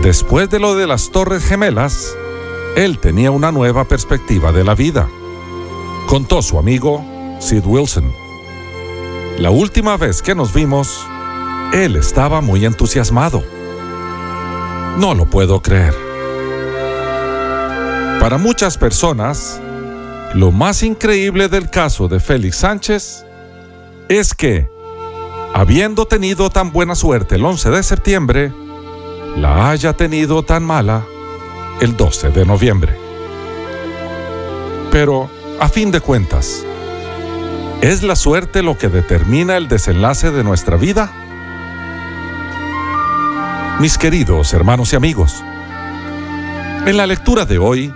Después de lo de las Torres Gemelas, él tenía una nueva perspectiva de la vida. Contó su amigo Sid Wilson. La última vez que nos vimos, él estaba muy entusiasmado. No lo puedo creer. Para muchas personas, lo más increíble del caso de Félix Sánchez es que, habiendo tenido tan buena suerte el 11 de septiembre, la haya tenido tan mala el 12 de noviembre. Pero, a fin de cuentas, ¿es la suerte lo que determina el desenlace de nuestra vida? Mis queridos hermanos y amigos, En la lectura de hoy,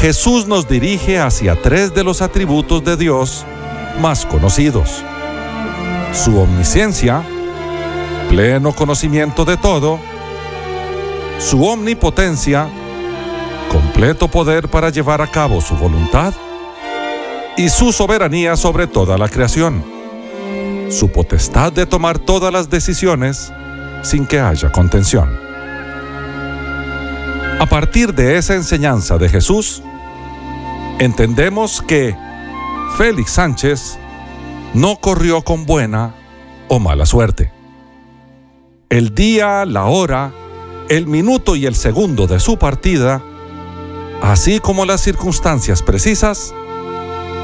Jesús nos dirige hacia tres de los atributos de Dios más conocidos. Su omnisciencia, pleno conocimiento de todo, su omnipotencia, completo poder para llevar a cabo su voluntad, y su soberanía sobre toda la creación, su potestad de tomar todas las decisiones sin que haya contención. A partir de esa enseñanza de Jesús, entendemos que Félix Sánchez no corrió con buena o mala suerte. El día, la hora, el minuto y el segundo de su partida, así como las circunstancias precisas,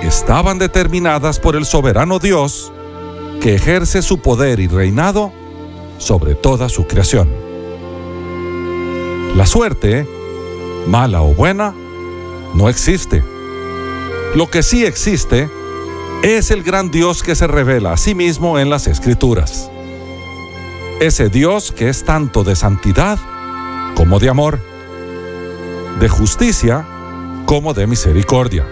estaban determinadas por el soberano Dios que ejerce su poder y reinado sobre toda su creación. La suerte, mala o buena, no existe. Lo que sí existe es el gran Dios que se revela a sí mismo en las Escrituras. Ese Dios que es tanto de santidad como de amor, de justicia como de misericordia.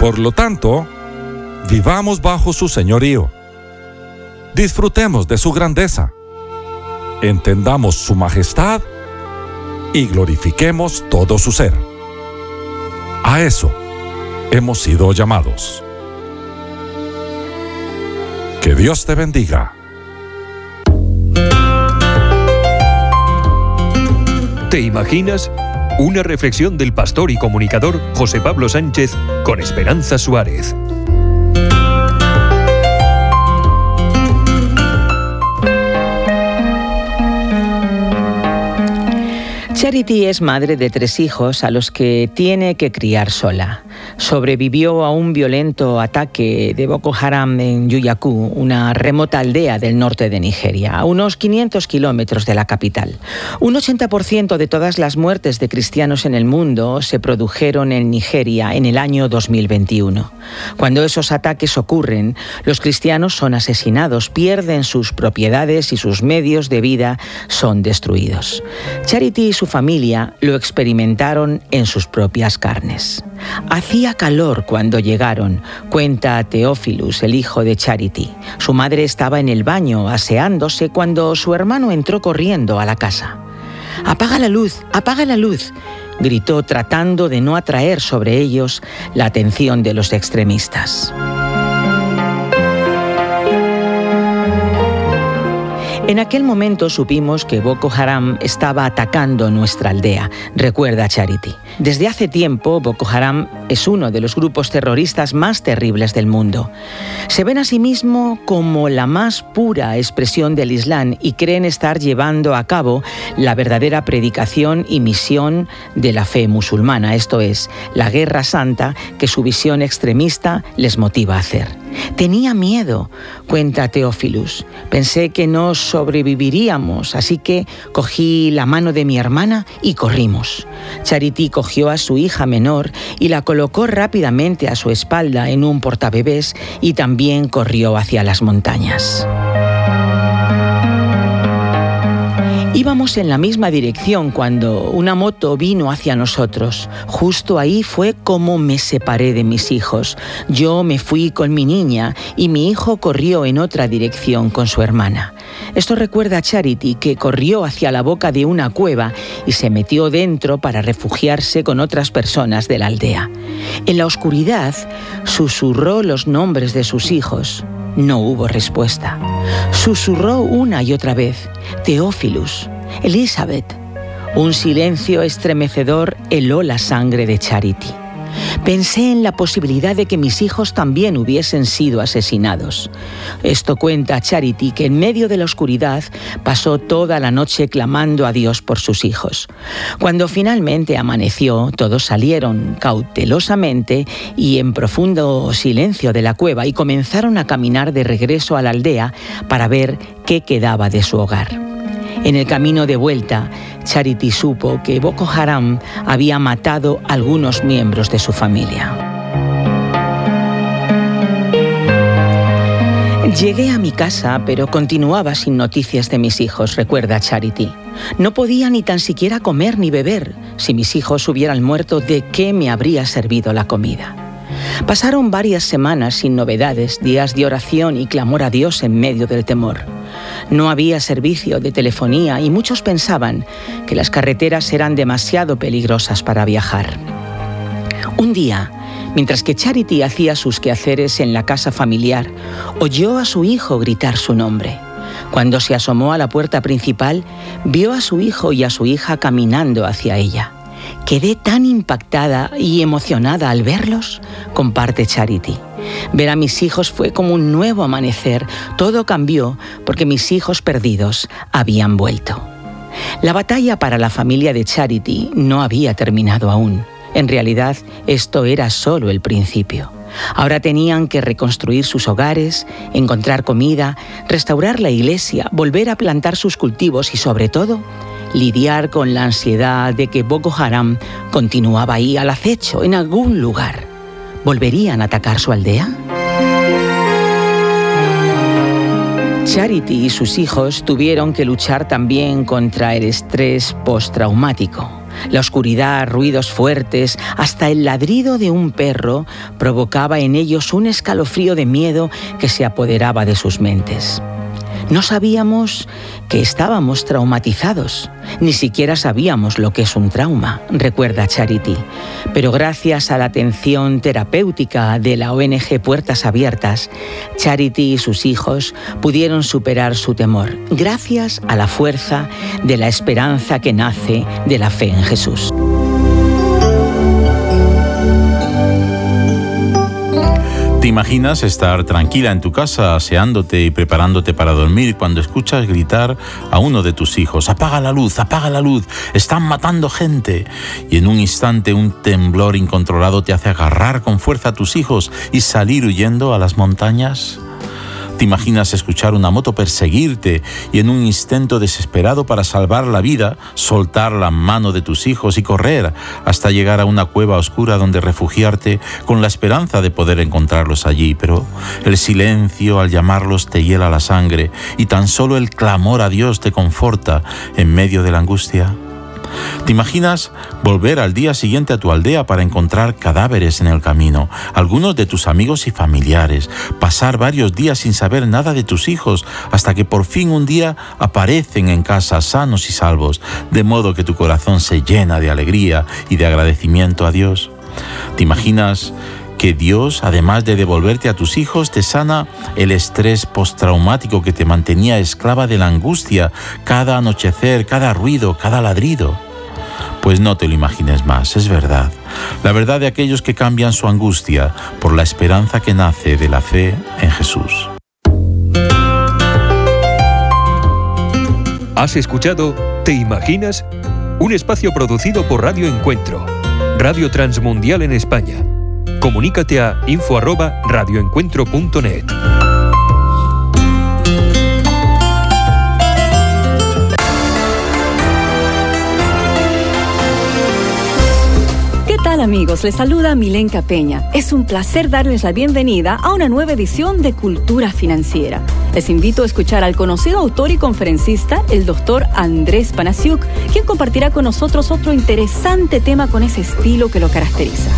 Por lo tanto, vivamos bajo su señorío. Disfrutemos de su grandeza. Entendamos su majestad y glorifiquemos todo su ser. A eso hemos sido llamados. Que Dios te bendiga. ¿Te imaginas? Una reflexión del pastor y comunicador José Pablo Sánchez con Esperanza Suárez. Charity es madre de tres hijos a los que tiene que criar sola. Sobrevivió a un violento ataque de Boko Haram en Yuyaku, una remota aldea del norte de Nigeria, a unos 500 kilómetros de la capital. Un 80% de todas las muertes de cristianos en el mundo se produjeron en Nigeria en el año 2021. Cuando esos ataques ocurren, los cristianos son asesinados, pierden sus propiedades y sus medios de vida son destruidos. Charity y su familia lo experimentaron en sus propias carnes. Hacía calor cuando llegaron, cuenta Teófilus, el hijo de Charity. Su madre estaba en el baño aseándose cuando su hermano entró corriendo a la casa. Apaga la luz, apaga la luz, gritó tratando de no atraer sobre ellos la atención de los extremistas. En aquel momento supimos que Boko Haram estaba atacando nuestra aldea, recuerda Charity. Desde hace tiempo, Boko Haram es uno de los grupos terroristas más terribles del mundo. Se ven a sí mismo como la más pura expresión del Islam y creen estar llevando a cabo la verdadera predicación y misión de la fe musulmana, esto es, la guerra santa que su visión extremista les motiva a hacer. Tenía miedo, cuenta Teófilus. Pensé que no sobreviviríamos, así que cogí la mano de mi hermana y corrimos. Charity cogió a su hija menor y la colocó rápidamente a su espalda en un portabebés y también corrió hacia las montañas. Íbamos en la misma dirección cuando una moto vino hacia nosotros. Justo ahí fue como me separé de mis hijos. Yo me fui con mi niña y mi hijo corrió en otra dirección con su hermana. Esto recuerda a Charity, que corrió hacia la boca de una cueva y se metió dentro para refugiarse con otras personas de la aldea. En la oscuridad susurró los nombres de sus hijos. No hubo respuesta. Susurró una y otra vez, Teófilus, Elizabeth. Un silencio estremecedor heló la sangre de Charity. Pensé en la posibilidad de que mis hijos también hubiesen sido asesinados. Esto cuenta Charity que en medio de la oscuridad pasó toda la noche clamando a Dios por sus hijos. Cuando finalmente amaneció, todos salieron cautelosamente y en profundo silencio de la cueva y comenzaron a caminar de regreso a la aldea para ver qué quedaba de su hogar. En el camino de vuelta, Charity supo que Boko Haram había matado a algunos miembros de su familia. Llegué a mi casa, pero continuaba sin noticias de mis hijos, recuerda Charity. No podía ni tan siquiera comer ni beber. Si mis hijos hubieran muerto, ¿de qué me habría servido la comida? Pasaron varias semanas sin novedades, días de oración y clamor a Dios en medio del temor. No había servicio de telefonía y muchos pensaban que las carreteras eran demasiado peligrosas para viajar. Un día, mientras que Charity hacía sus quehaceres en la casa familiar, oyó a su hijo gritar su nombre. Cuando se asomó a la puerta principal, vio a su hijo y a su hija caminando hacia ella. Quedé tan impactada y emocionada al verlos, comparte Charity. Ver a mis hijos fue como un nuevo amanecer. Todo cambió porque mis hijos perdidos habían vuelto. La batalla para la familia de Charity no había terminado aún. En realidad, esto era solo el principio. Ahora tenían que reconstruir sus hogares, encontrar comida, restaurar la iglesia, volver a plantar sus cultivos y sobre todo, lidiar con la ansiedad de que Boko Haram continuaba ahí al acecho en algún lugar. ¿Volverían a atacar su aldea? Charity y sus hijos tuvieron que luchar también contra el estrés postraumático. La oscuridad, ruidos fuertes, hasta el ladrido de un perro provocaba en ellos un escalofrío de miedo que se apoderaba de sus mentes. No sabíamos que estábamos traumatizados, ni siquiera sabíamos lo que es un trauma, recuerda Charity. Pero gracias a la atención terapéutica de la ONG Puertas Abiertas, Charity y sus hijos pudieron superar su temor, gracias a la fuerza de la esperanza que nace de la fe en Jesús. ¿Te imaginas estar tranquila en tu casa, aseándote y preparándote para dormir cuando escuchas gritar a uno de tus hijos, apaga la luz, apaga la luz, están matando gente? Y en un instante un temblor incontrolado te hace agarrar con fuerza a tus hijos y salir huyendo a las montañas? ¿Te imaginas escuchar una moto perseguirte y en un intento desesperado para salvar la vida, soltar la mano de tus hijos y correr hasta llegar a una cueva oscura donde refugiarte con la esperanza de poder encontrarlos allí? Pero el silencio al llamarlos te hiela la sangre y tan solo el clamor a Dios te conforta en medio de la angustia. ¿Te imaginas volver al día siguiente a tu aldea para encontrar cadáveres en el camino, algunos de tus amigos y familiares, pasar varios días sin saber nada de tus hijos, hasta que por fin un día aparecen en casa sanos y salvos, de modo que tu corazón se llena de alegría y de agradecimiento a Dios? ¿Te imaginas que Dios, además de devolverte a tus hijos, te sana el estrés postraumático que te mantenía esclava de la angustia, cada anochecer, cada ruido, cada ladrido. Pues no te lo imagines más, es verdad. La verdad de aquellos que cambian su angustia por la esperanza que nace de la fe en Jesús. Has escuchado ¿Te imaginas? Un espacio producido por Radio Encuentro, Radio Transmundial en España Comunícate a info@radioencuentro.net. ¿Qué tal amigos? Les saluda Milenka Peña. Es un placer darles la bienvenida a una nueva edición de Cultura Financiera. Les invito a escuchar al conocido autor y conferencista, el doctor Andrés Panasiuk, quien compartirá con nosotros otro interesante tema con ese estilo que lo caracteriza.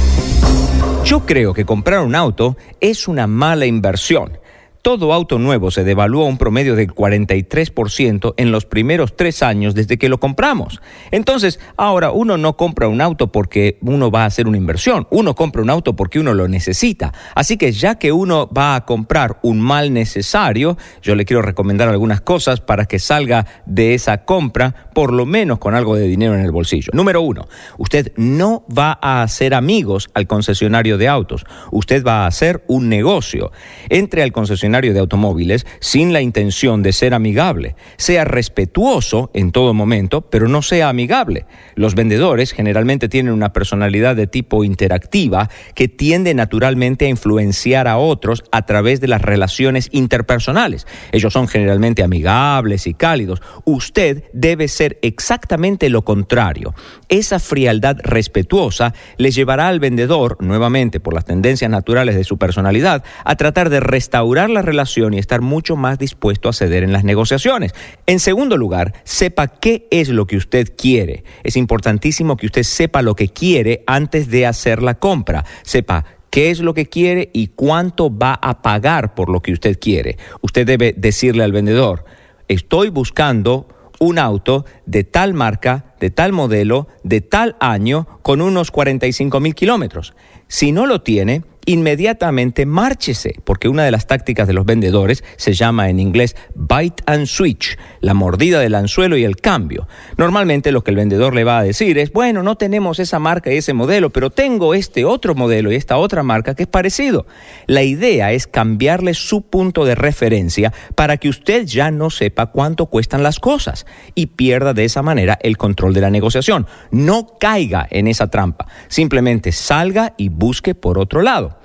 Yo creo que comprar un auto es una mala inversión todo auto nuevo se devalúa un promedio del 43% en los primeros tres años desde que lo compramos. Entonces, ahora uno no compra un auto porque uno va a hacer una inversión, uno compra un auto porque uno lo necesita. Así que ya que uno va a comprar un mal necesario, yo le quiero recomendar algunas cosas para que salga de esa compra por lo menos con algo de dinero en el bolsillo. Número uno, usted no va a hacer amigos al concesionario de autos, usted va a hacer un negocio. Entre al de automóviles sin la intención de ser amigable. Sea respetuoso en todo momento, pero no sea amigable. Los vendedores generalmente tienen una personalidad de tipo interactiva que tiende naturalmente a influenciar a otros a través de las relaciones interpersonales. Ellos son generalmente amigables y cálidos. Usted debe ser exactamente lo contrario. Esa frialdad respetuosa le llevará al vendedor, nuevamente por las tendencias naturales de su personalidad, a tratar de restaurar la relación y estar mucho más dispuesto a ceder en las negociaciones. En segundo lugar, sepa qué es lo que usted quiere. Es importantísimo que usted sepa lo que quiere antes de hacer la compra. Sepa qué es lo que quiere y cuánto va a pagar por lo que usted quiere. Usted debe decirle al vendedor, estoy buscando un auto de tal marca, de tal modelo, de tal año, con unos 45 mil kilómetros. Si no lo tiene, inmediatamente márchese, porque una de las tácticas de los vendedores se llama en inglés bite and switch, la mordida del anzuelo y el cambio. Normalmente lo que el vendedor le va a decir es, bueno, no tenemos esa marca y ese modelo, pero tengo este otro modelo y esta otra marca que es parecido. La idea es cambiarle su punto de referencia para que usted ya no sepa cuánto cuestan las cosas y pierda de esa manera el control de la negociación. No caiga en esa trampa, simplemente salga y busque por otro lado.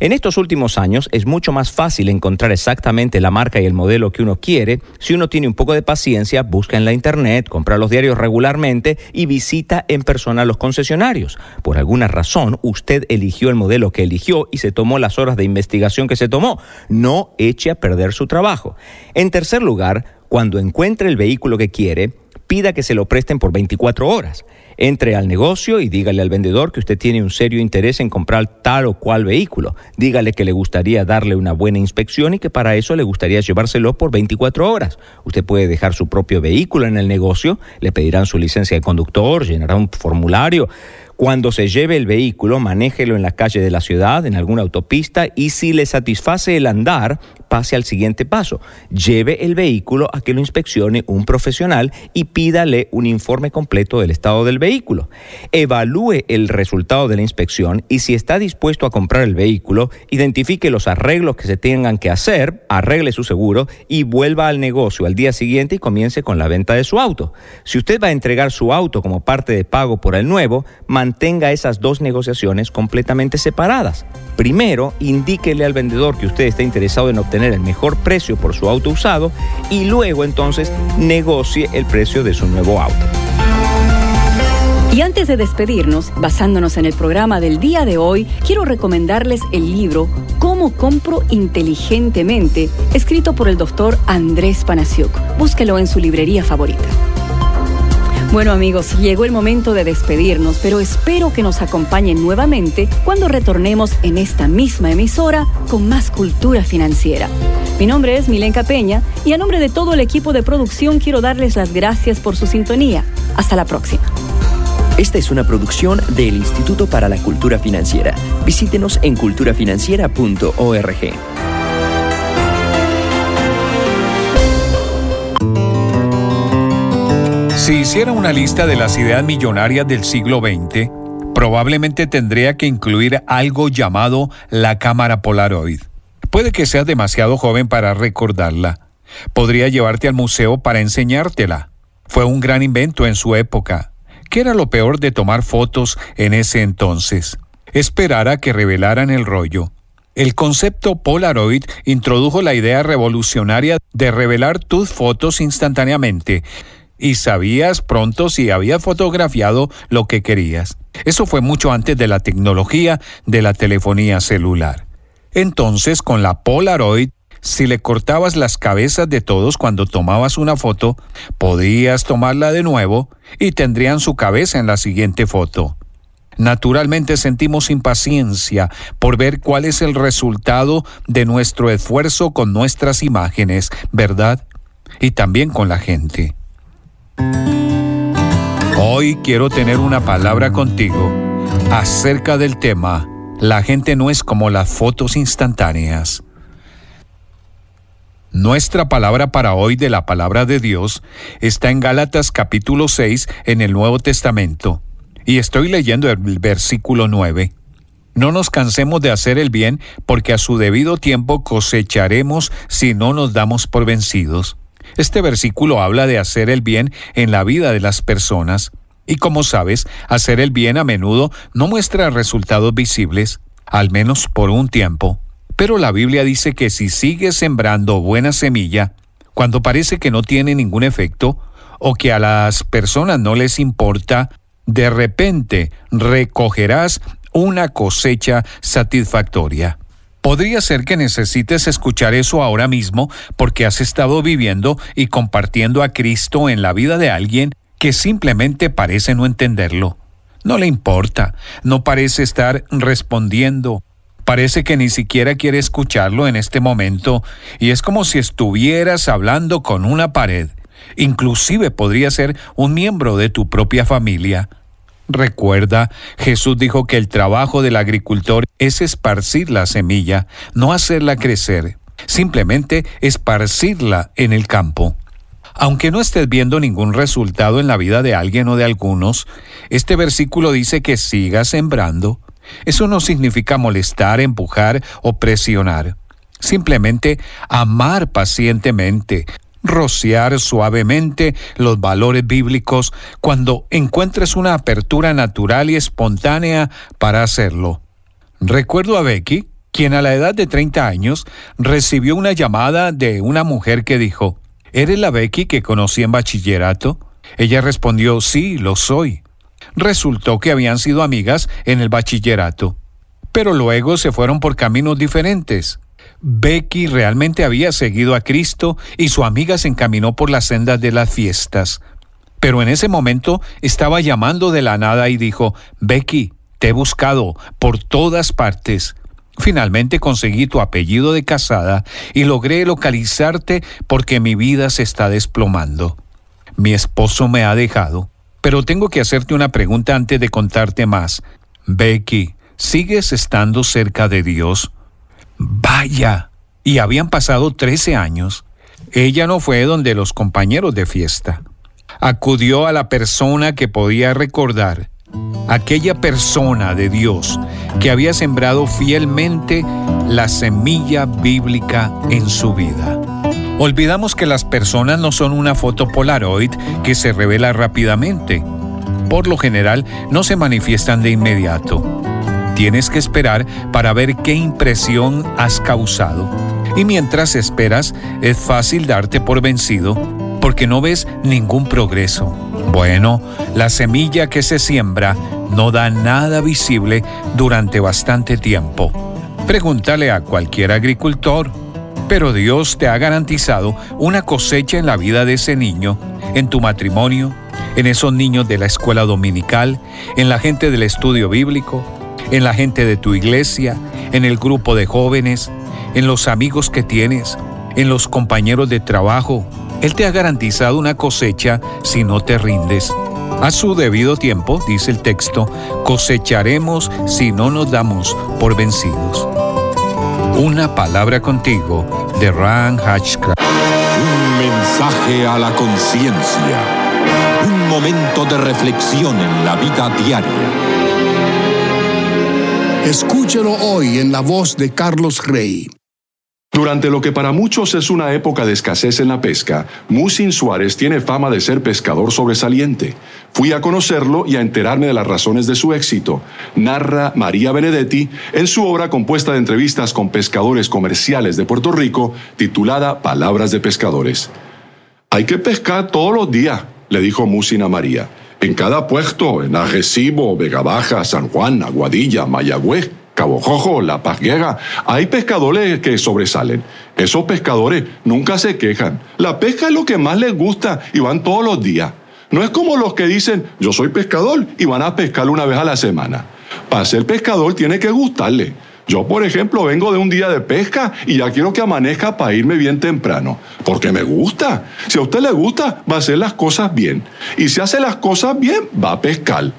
En estos últimos años es mucho más fácil encontrar exactamente la marca y el modelo que uno quiere si uno tiene un poco de paciencia, busca en la internet, compra los diarios regularmente y visita en persona los concesionarios. Por alguna razón, usted eligió el modelo que eligió y se tomó las horas de investigación que se tomó. No eche a perder su trabajo. En tercer lugar, cuando encuentre el vehículo que quiere, pida que se lo presten por 24 horas. Entre al negocio y dígale al vendedor que usted tiene un serio interés en comprar tal o cual vehículo. Dígale que le gustaría darle una buena inspección y que para eso le gustaría llevárselo por 24 horas. Usted puede dejar su propio vehículo en el negocio, le pedirán su licencia de conductor, llenará un formulario. Cuando se lleve el vehículo, manéjelo en la calle de la ciudad, en alguna autopista, y si le satisface el andar, pase al siguiente paso. Lleve el vehículo a que lo inspeccione un profesional y pídale un informe completo del estado del vehículo. Evalúe el resultado de la inspección y si está dispuesto a comprar el vehículo, identifique los arreglos que se tengan que hacer, arregle su seguro y vuelva al negocio al día siguiente y comience con la venta de su auto. Si usted va a entregar su auto como parte de pago por el nuevo, mantenga esas dos negociaciones completamente separadas. Primero, indíquele al vendedor que usted está interesado en obtener el mejor precio por su auto usado y luego entonces negocie el precio de su nuevo auto. Y antes de despedirnos, basándonos en el programa del día de hoy, quiero recomendarles el libro Cómo compro inteligentemente, escrito por el doctor Andrés Panasiuk. Búsquelo en su librería favorita. Bueno amigos, llegó el momento de despedirnos, pero espero que nos acompañen nuevamente cuando retornemos en esta misma emisora con más cultura financiera. Mi nombre es Milenka Peña y a nombre de todo el equipo de producción quiero darles las gracias por su sintonía. Hasta la próxima. Esta es una producción del Instituto para la Cultura Financiera. Visítenos en culturafinanciera.org. Si hiciera una lista de las ideas millonarias del siglo XX, probablemente tendría que incluir algo llamado la cámara Polaroid. Puede que seas demasiado joven para recordarla. Podría llevarte al museo para enseñártela. Fue un gran invento en su época. ¿Qué era lo peor de tomar fotos en ese entonces? Esperar a que revelaran el rollo. El concepto Polaroid introdujo la idea revolucionaria de revelar tus fotos instantáneamente y sabías pronto si habías fotografiado lo que querías. Eso fue mucho antes de la tecnología de la telefonía celular. Entonces, con la Polaroid, si le cortabas las cabezas de todos cuando tomabas una foto, podías tomarla de nuevo y tendrían su cabeza en la siguiente foto. Naturalmente sentimos impaciencia por ver cuál es el resultado de nuestro esfuerzo con nuestras imágenes, ¿verdad? Y también con la gente. Hoy quiero tener una palabra contigo acerca del tema La gente no es como las fotos instantáneas. Nuestra palabra para hoy de la palabra de Dios está en Gálatas capítulo 6 en el Nuevo Testamento. Y estoy leyendo el versículo 9. No nos cansemos de hacer el bien, porque a su debido tiempo cosecharemos si no nos damos por vencidos. Este versículo habla de hacer el bien en la vida de las personas. Y como sabes, hacer el bien a menudo no muestra resultados visibles, al menos por un tiempo. Pero la Biblia dice que si sigues sembrando buena semilla, cuando parece que no tiene ningún efecto, o que a las personas no les importa, de repente recogerás una cosecha satisfactoria. Podría ser que necesites escuchar eso ahora mismo porque has estado viviendo y compartiendo a Cristo en la vida de alguien que simplemente parece no entenderlo. No le importa, no parece estar respondiendo, parece que ni siquiera quiere escucharlo en este momento y es como si estuvieras hablando con una pared. Inclusive podría ser un miembro de tu propia familia. Recuerda, Jesús dijo que el trabajo del agricultor es esparcir la semilla, no hacerla crecer, simplemente esparcirla en el campo. Aunque no estés viendo ningún resultado en la vida de alguien o de algunos, este versículo dice que sigas sembrando. Eso no significa molestar, empujar o presionar. Simplemente amar pacientemente, rociar suavemente los valores bíblicos cuando encuentres una apertura natural y espontánea para hacerlo. Recuerdo a Becky, quien a la edad de 30 años recibió una llamada de una mujer que dijo, ¿Eres la Becky que conocí en bachillerato? Ella respondió, sí, lo soy. Resultó que habían sido amigas en el bachillerato, pero luego se fueron por caminos diferentes. Becky realmente había seguido a Cristo y su amiga se encaminó por las sendas de las fiestas. Pero en ese momento estaba llamando de la nada y dijo, Becky, te he buscado por todas partes. Finalmente conseguí tu apellido de casada y logré localizarte porque mi vida se está desplomando. Mi esposo me ha dejado, pero tengo que hacerte una pregunta antes de contarte más. Becky, ¿sigues estando cerca de Dios? Vaya. Y habían pasado 13 años. Ella no fue donde los compañeros de fiesta. Acudió a la persona que podía recordar, aquella persona de Dios que había sembrado fielmente la semilla bíblica en su vida. Olvidamos que las personas no son una foto Polaroid que se revela rápidamente. Por lo general, no se manifiestan de inmediato. Tienes que esperar para ver qué impresión has causado. Y mientras esperas, es fácil darte por vencido porque no ves ningún progreso. Bueno, la semilla que se siembra no da nada visible durante bastante tiempo. Pregúntale a cualquier agricultor. Pero Dios te ha garantizado una cosecha en la vida de ese niño, en tu matrimonio, en esos niños de la escuela dominical, en la gente del estudio bíblico, en la gente de tu iglesia, en el grupo de jóvenes, en los amigos que tienes, en los compañeros de trabajo. Él te ha garantizado una cosecha si no te rindes. A su debido tiempo, dice el texto, cosecharemos si no nos damos por vencidos. Una palabra contigo de Ran Hatchcraft. Un mensaje a la conciencia. Un momento de reflexión en la vida diaria. Escúchelo hoy en la voz de Carlos Rey. Durante lo que para muchos es una época de escasez en la pesca, Musin Suárez tiene fama de ser pescador sobresaliente. Fui a conocerlo y a enterarme de las razones de su éxito, narra María Benedetti en su obra compuesta de entrevistas con pescadores comerciales de Puerto Rico, titulada Palabras de Pescadores. Hay que pescar todos los días, le dijo Musin a María. En cada puesto, en Arrecibo, Vega Baja, San Juan, Aguadilla, Mayagüez, Cabo Jojo, La Pazguera, hay pescadores que sobresalen. Esos pescadores nunca se quejan. La pesca es lo que más les gusta y van todos los días. No es como los que dicen, yo soy pescador y van a pescar una vez a la semana. Para ser pescador tiene que gustarle. Yo, por ejemplo, vengo de un día de pesca y ya quiero que amanezca para irme bien temprano, porque me gusta. Si a usted le gusta, va a hacer las cosas bien. Y si hace las cosas bien, va a pescar.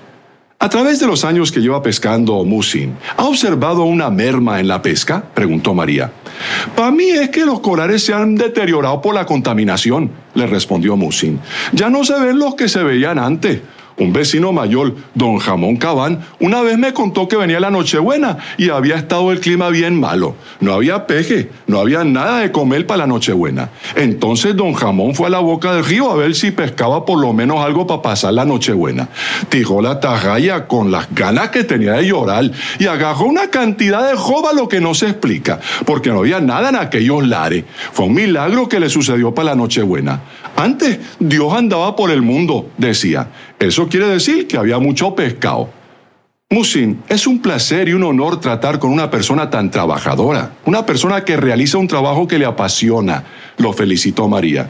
A través de los años que lleva pescando Musin, ¿ha observado una merma en la pesca? preguntó María. Para mí es que los corales se han deteriorado por la contaminación, le respondió Musin. Ya no se ven los que se veían antes. Un vecino mayor, don Jamón Cabán, una vez me contó que venía la Nochebuena y había estado el clima bien malo. No había peje, no había nada de comer para la Nochebuena. Entonces don Jamón fue a la boca del río a ver si pescaba por lo menos algo para pasar la Nochebuena. Tiró la tarraya con las ganas que tenía de llorar y agarró una cantidad de joba lo que no se explica, porque no había nada en aquellos lares. Fue un milagro que le sucedió para la Nochebuena. Antes Dios andaba por el mundo, decía. Eso quiere decir que había mucho pescado. Musin, es un placer y un honor tratar con una persona tan trabajadora, una persona que realiza un trabajo que le apasiona, lo felicitó María.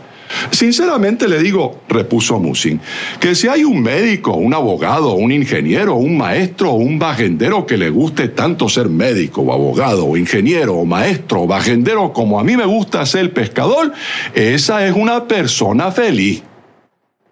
Sinceramente le digo, repuso Musin, que si hay un médico, un abogado, un ingeniero, un maestro o un bajendero que le guste tanto ser médico o abogado o ingeniero o maestro o bajendero como a mí me gusta ser pescador, esa es una persona feliz.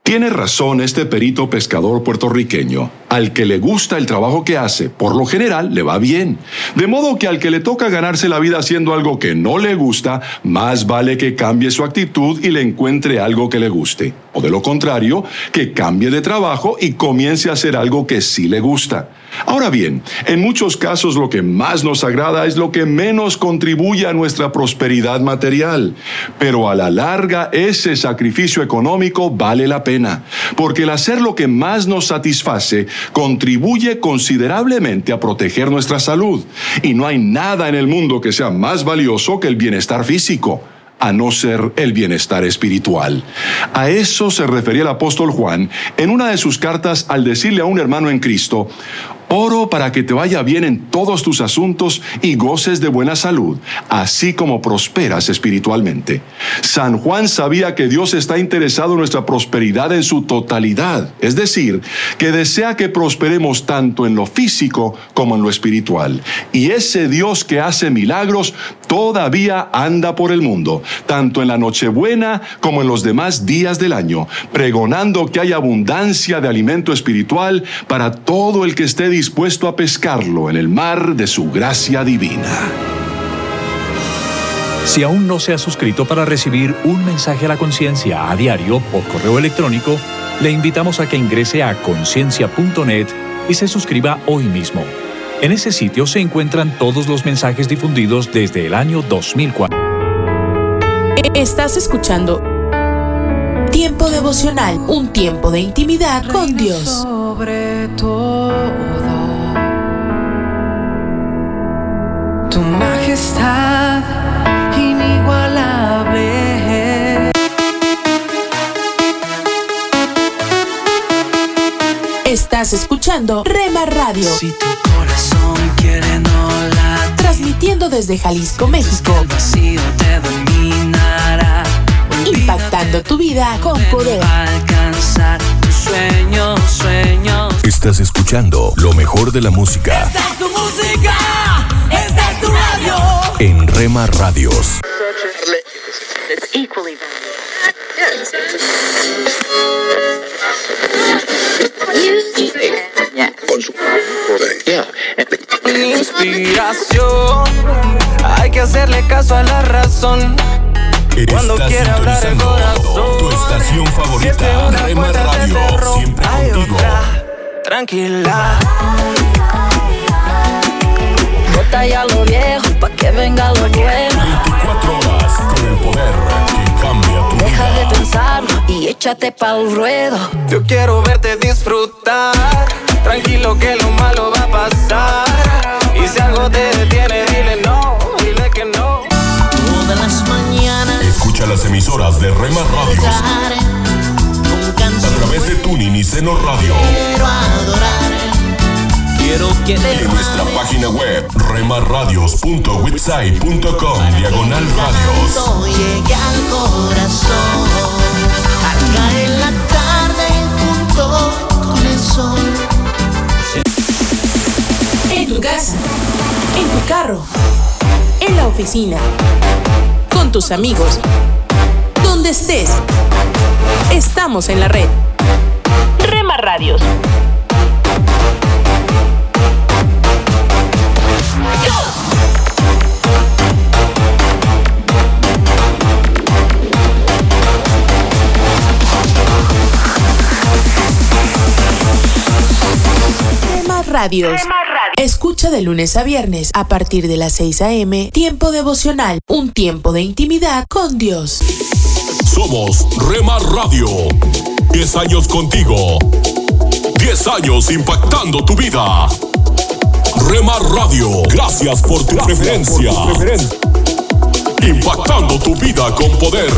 Tiene razón este perito pescador puertorriqueño. Al que le gusta el trabajo que hace, por lo general, le va bien. De modo que al que le toca ganarse la vida haciendo algo que no le gusta, más vale que cambie su actitud y le encuentre algo que le guste. O de lo contrario, que cambie de trabajo y comience a hacer algo que sí le gusta. Ahora bien, en muchos casos lo que más nos agrada es lo que menos contribuye a nuestra prosperidad material. Pero a la larga ese sacrificio económico vale la pena, porque el hacer lo que más nos satisface contribuye considerablemente a proteger nuestra salud. Y no hay nada en el mundo que sea más valioso que el bienestar físico a no ser el bienestar espiritual. A eso se refería el apóstol Juan en una de sus cartas al decirle a un hermano en Cristo, Oro para que te vaya bien en todos tus asuntos y goces de buena salud, así como prosperas espiritualmente. San Juan sabía que Dios está interesado en nuestra prosperidad en su totalidad, es decir, que desea que prosperemos tanto en lo físico como en lo espiritual. Y ese Dios que hace milagros todavía anda por el mundo, tanto en la Nochebuena como en los demás días del año, pregonando que hay abundancia de alimento espiritual para todo el que esté dispuesto a pescarlo en el mar de su gracia divina. Si aún no se ha suscrito para recibir un mensaje a la conciencia a diario por correo electrónico, le invitamos a que ingrese a conciencia.net y se suscriba hoy mismo. En ese sitio se encuentran todos los mensajes difundidos desde el año 2004. Estás escuchando Tiempo devocional, un tiempo de intimidad con Dios. Sobre todo, tu majestad inigualable. Estás escuchando Rema Radio. Si tu Transmitiendo desde Jalisco, México. el vacío te dominará. Impactando tu vida con poder. Alcanzar tus sueños, sueños. Estás escuchando lo mejor de la música Esta es tu música, esta es tu radio. en Rema Radios. Inspiración, hay que hacerle caso a la razón. Cuando Estás quiera hablar el corazón. tu estación favorita, una Rema Radio, cerró, siempre hay contigo. otra, Tranquila. Bota ya lo viejo pa' que venga lo nuevo. 24 horas con el poder que cambia tu Deja de vida. pensarlo y échate pa'l ruedo. Yo quiero verte disfrutar. Tranquilo que lo malo va a pasar. Y si algo te detiene, dile no, dile que no. Todas las mañanas. Escucha las emisoras de Rema Radios a través de Tuning y Seno Radio Quiero adorar. Quiero que y en nuestra página web remarradios.witsai.com diagonal radios. llegue al corazón. Al caer la tarde junto con el sol. En tu casa, en tu carro, en la oficina, con tus amigos, donde estés. Estamos en la red. Rema Radios. Rema Radios. Escucha de lunes a viernes a partir de las 6 a.m. Tiempo devocional, un tiempo de intimidad con Dios. Somos Rema Radio. 10 años contigo. 10 años impactando tu vida. Rema Radio. Gracias por tu preferencia. Impactando tu vida con poder.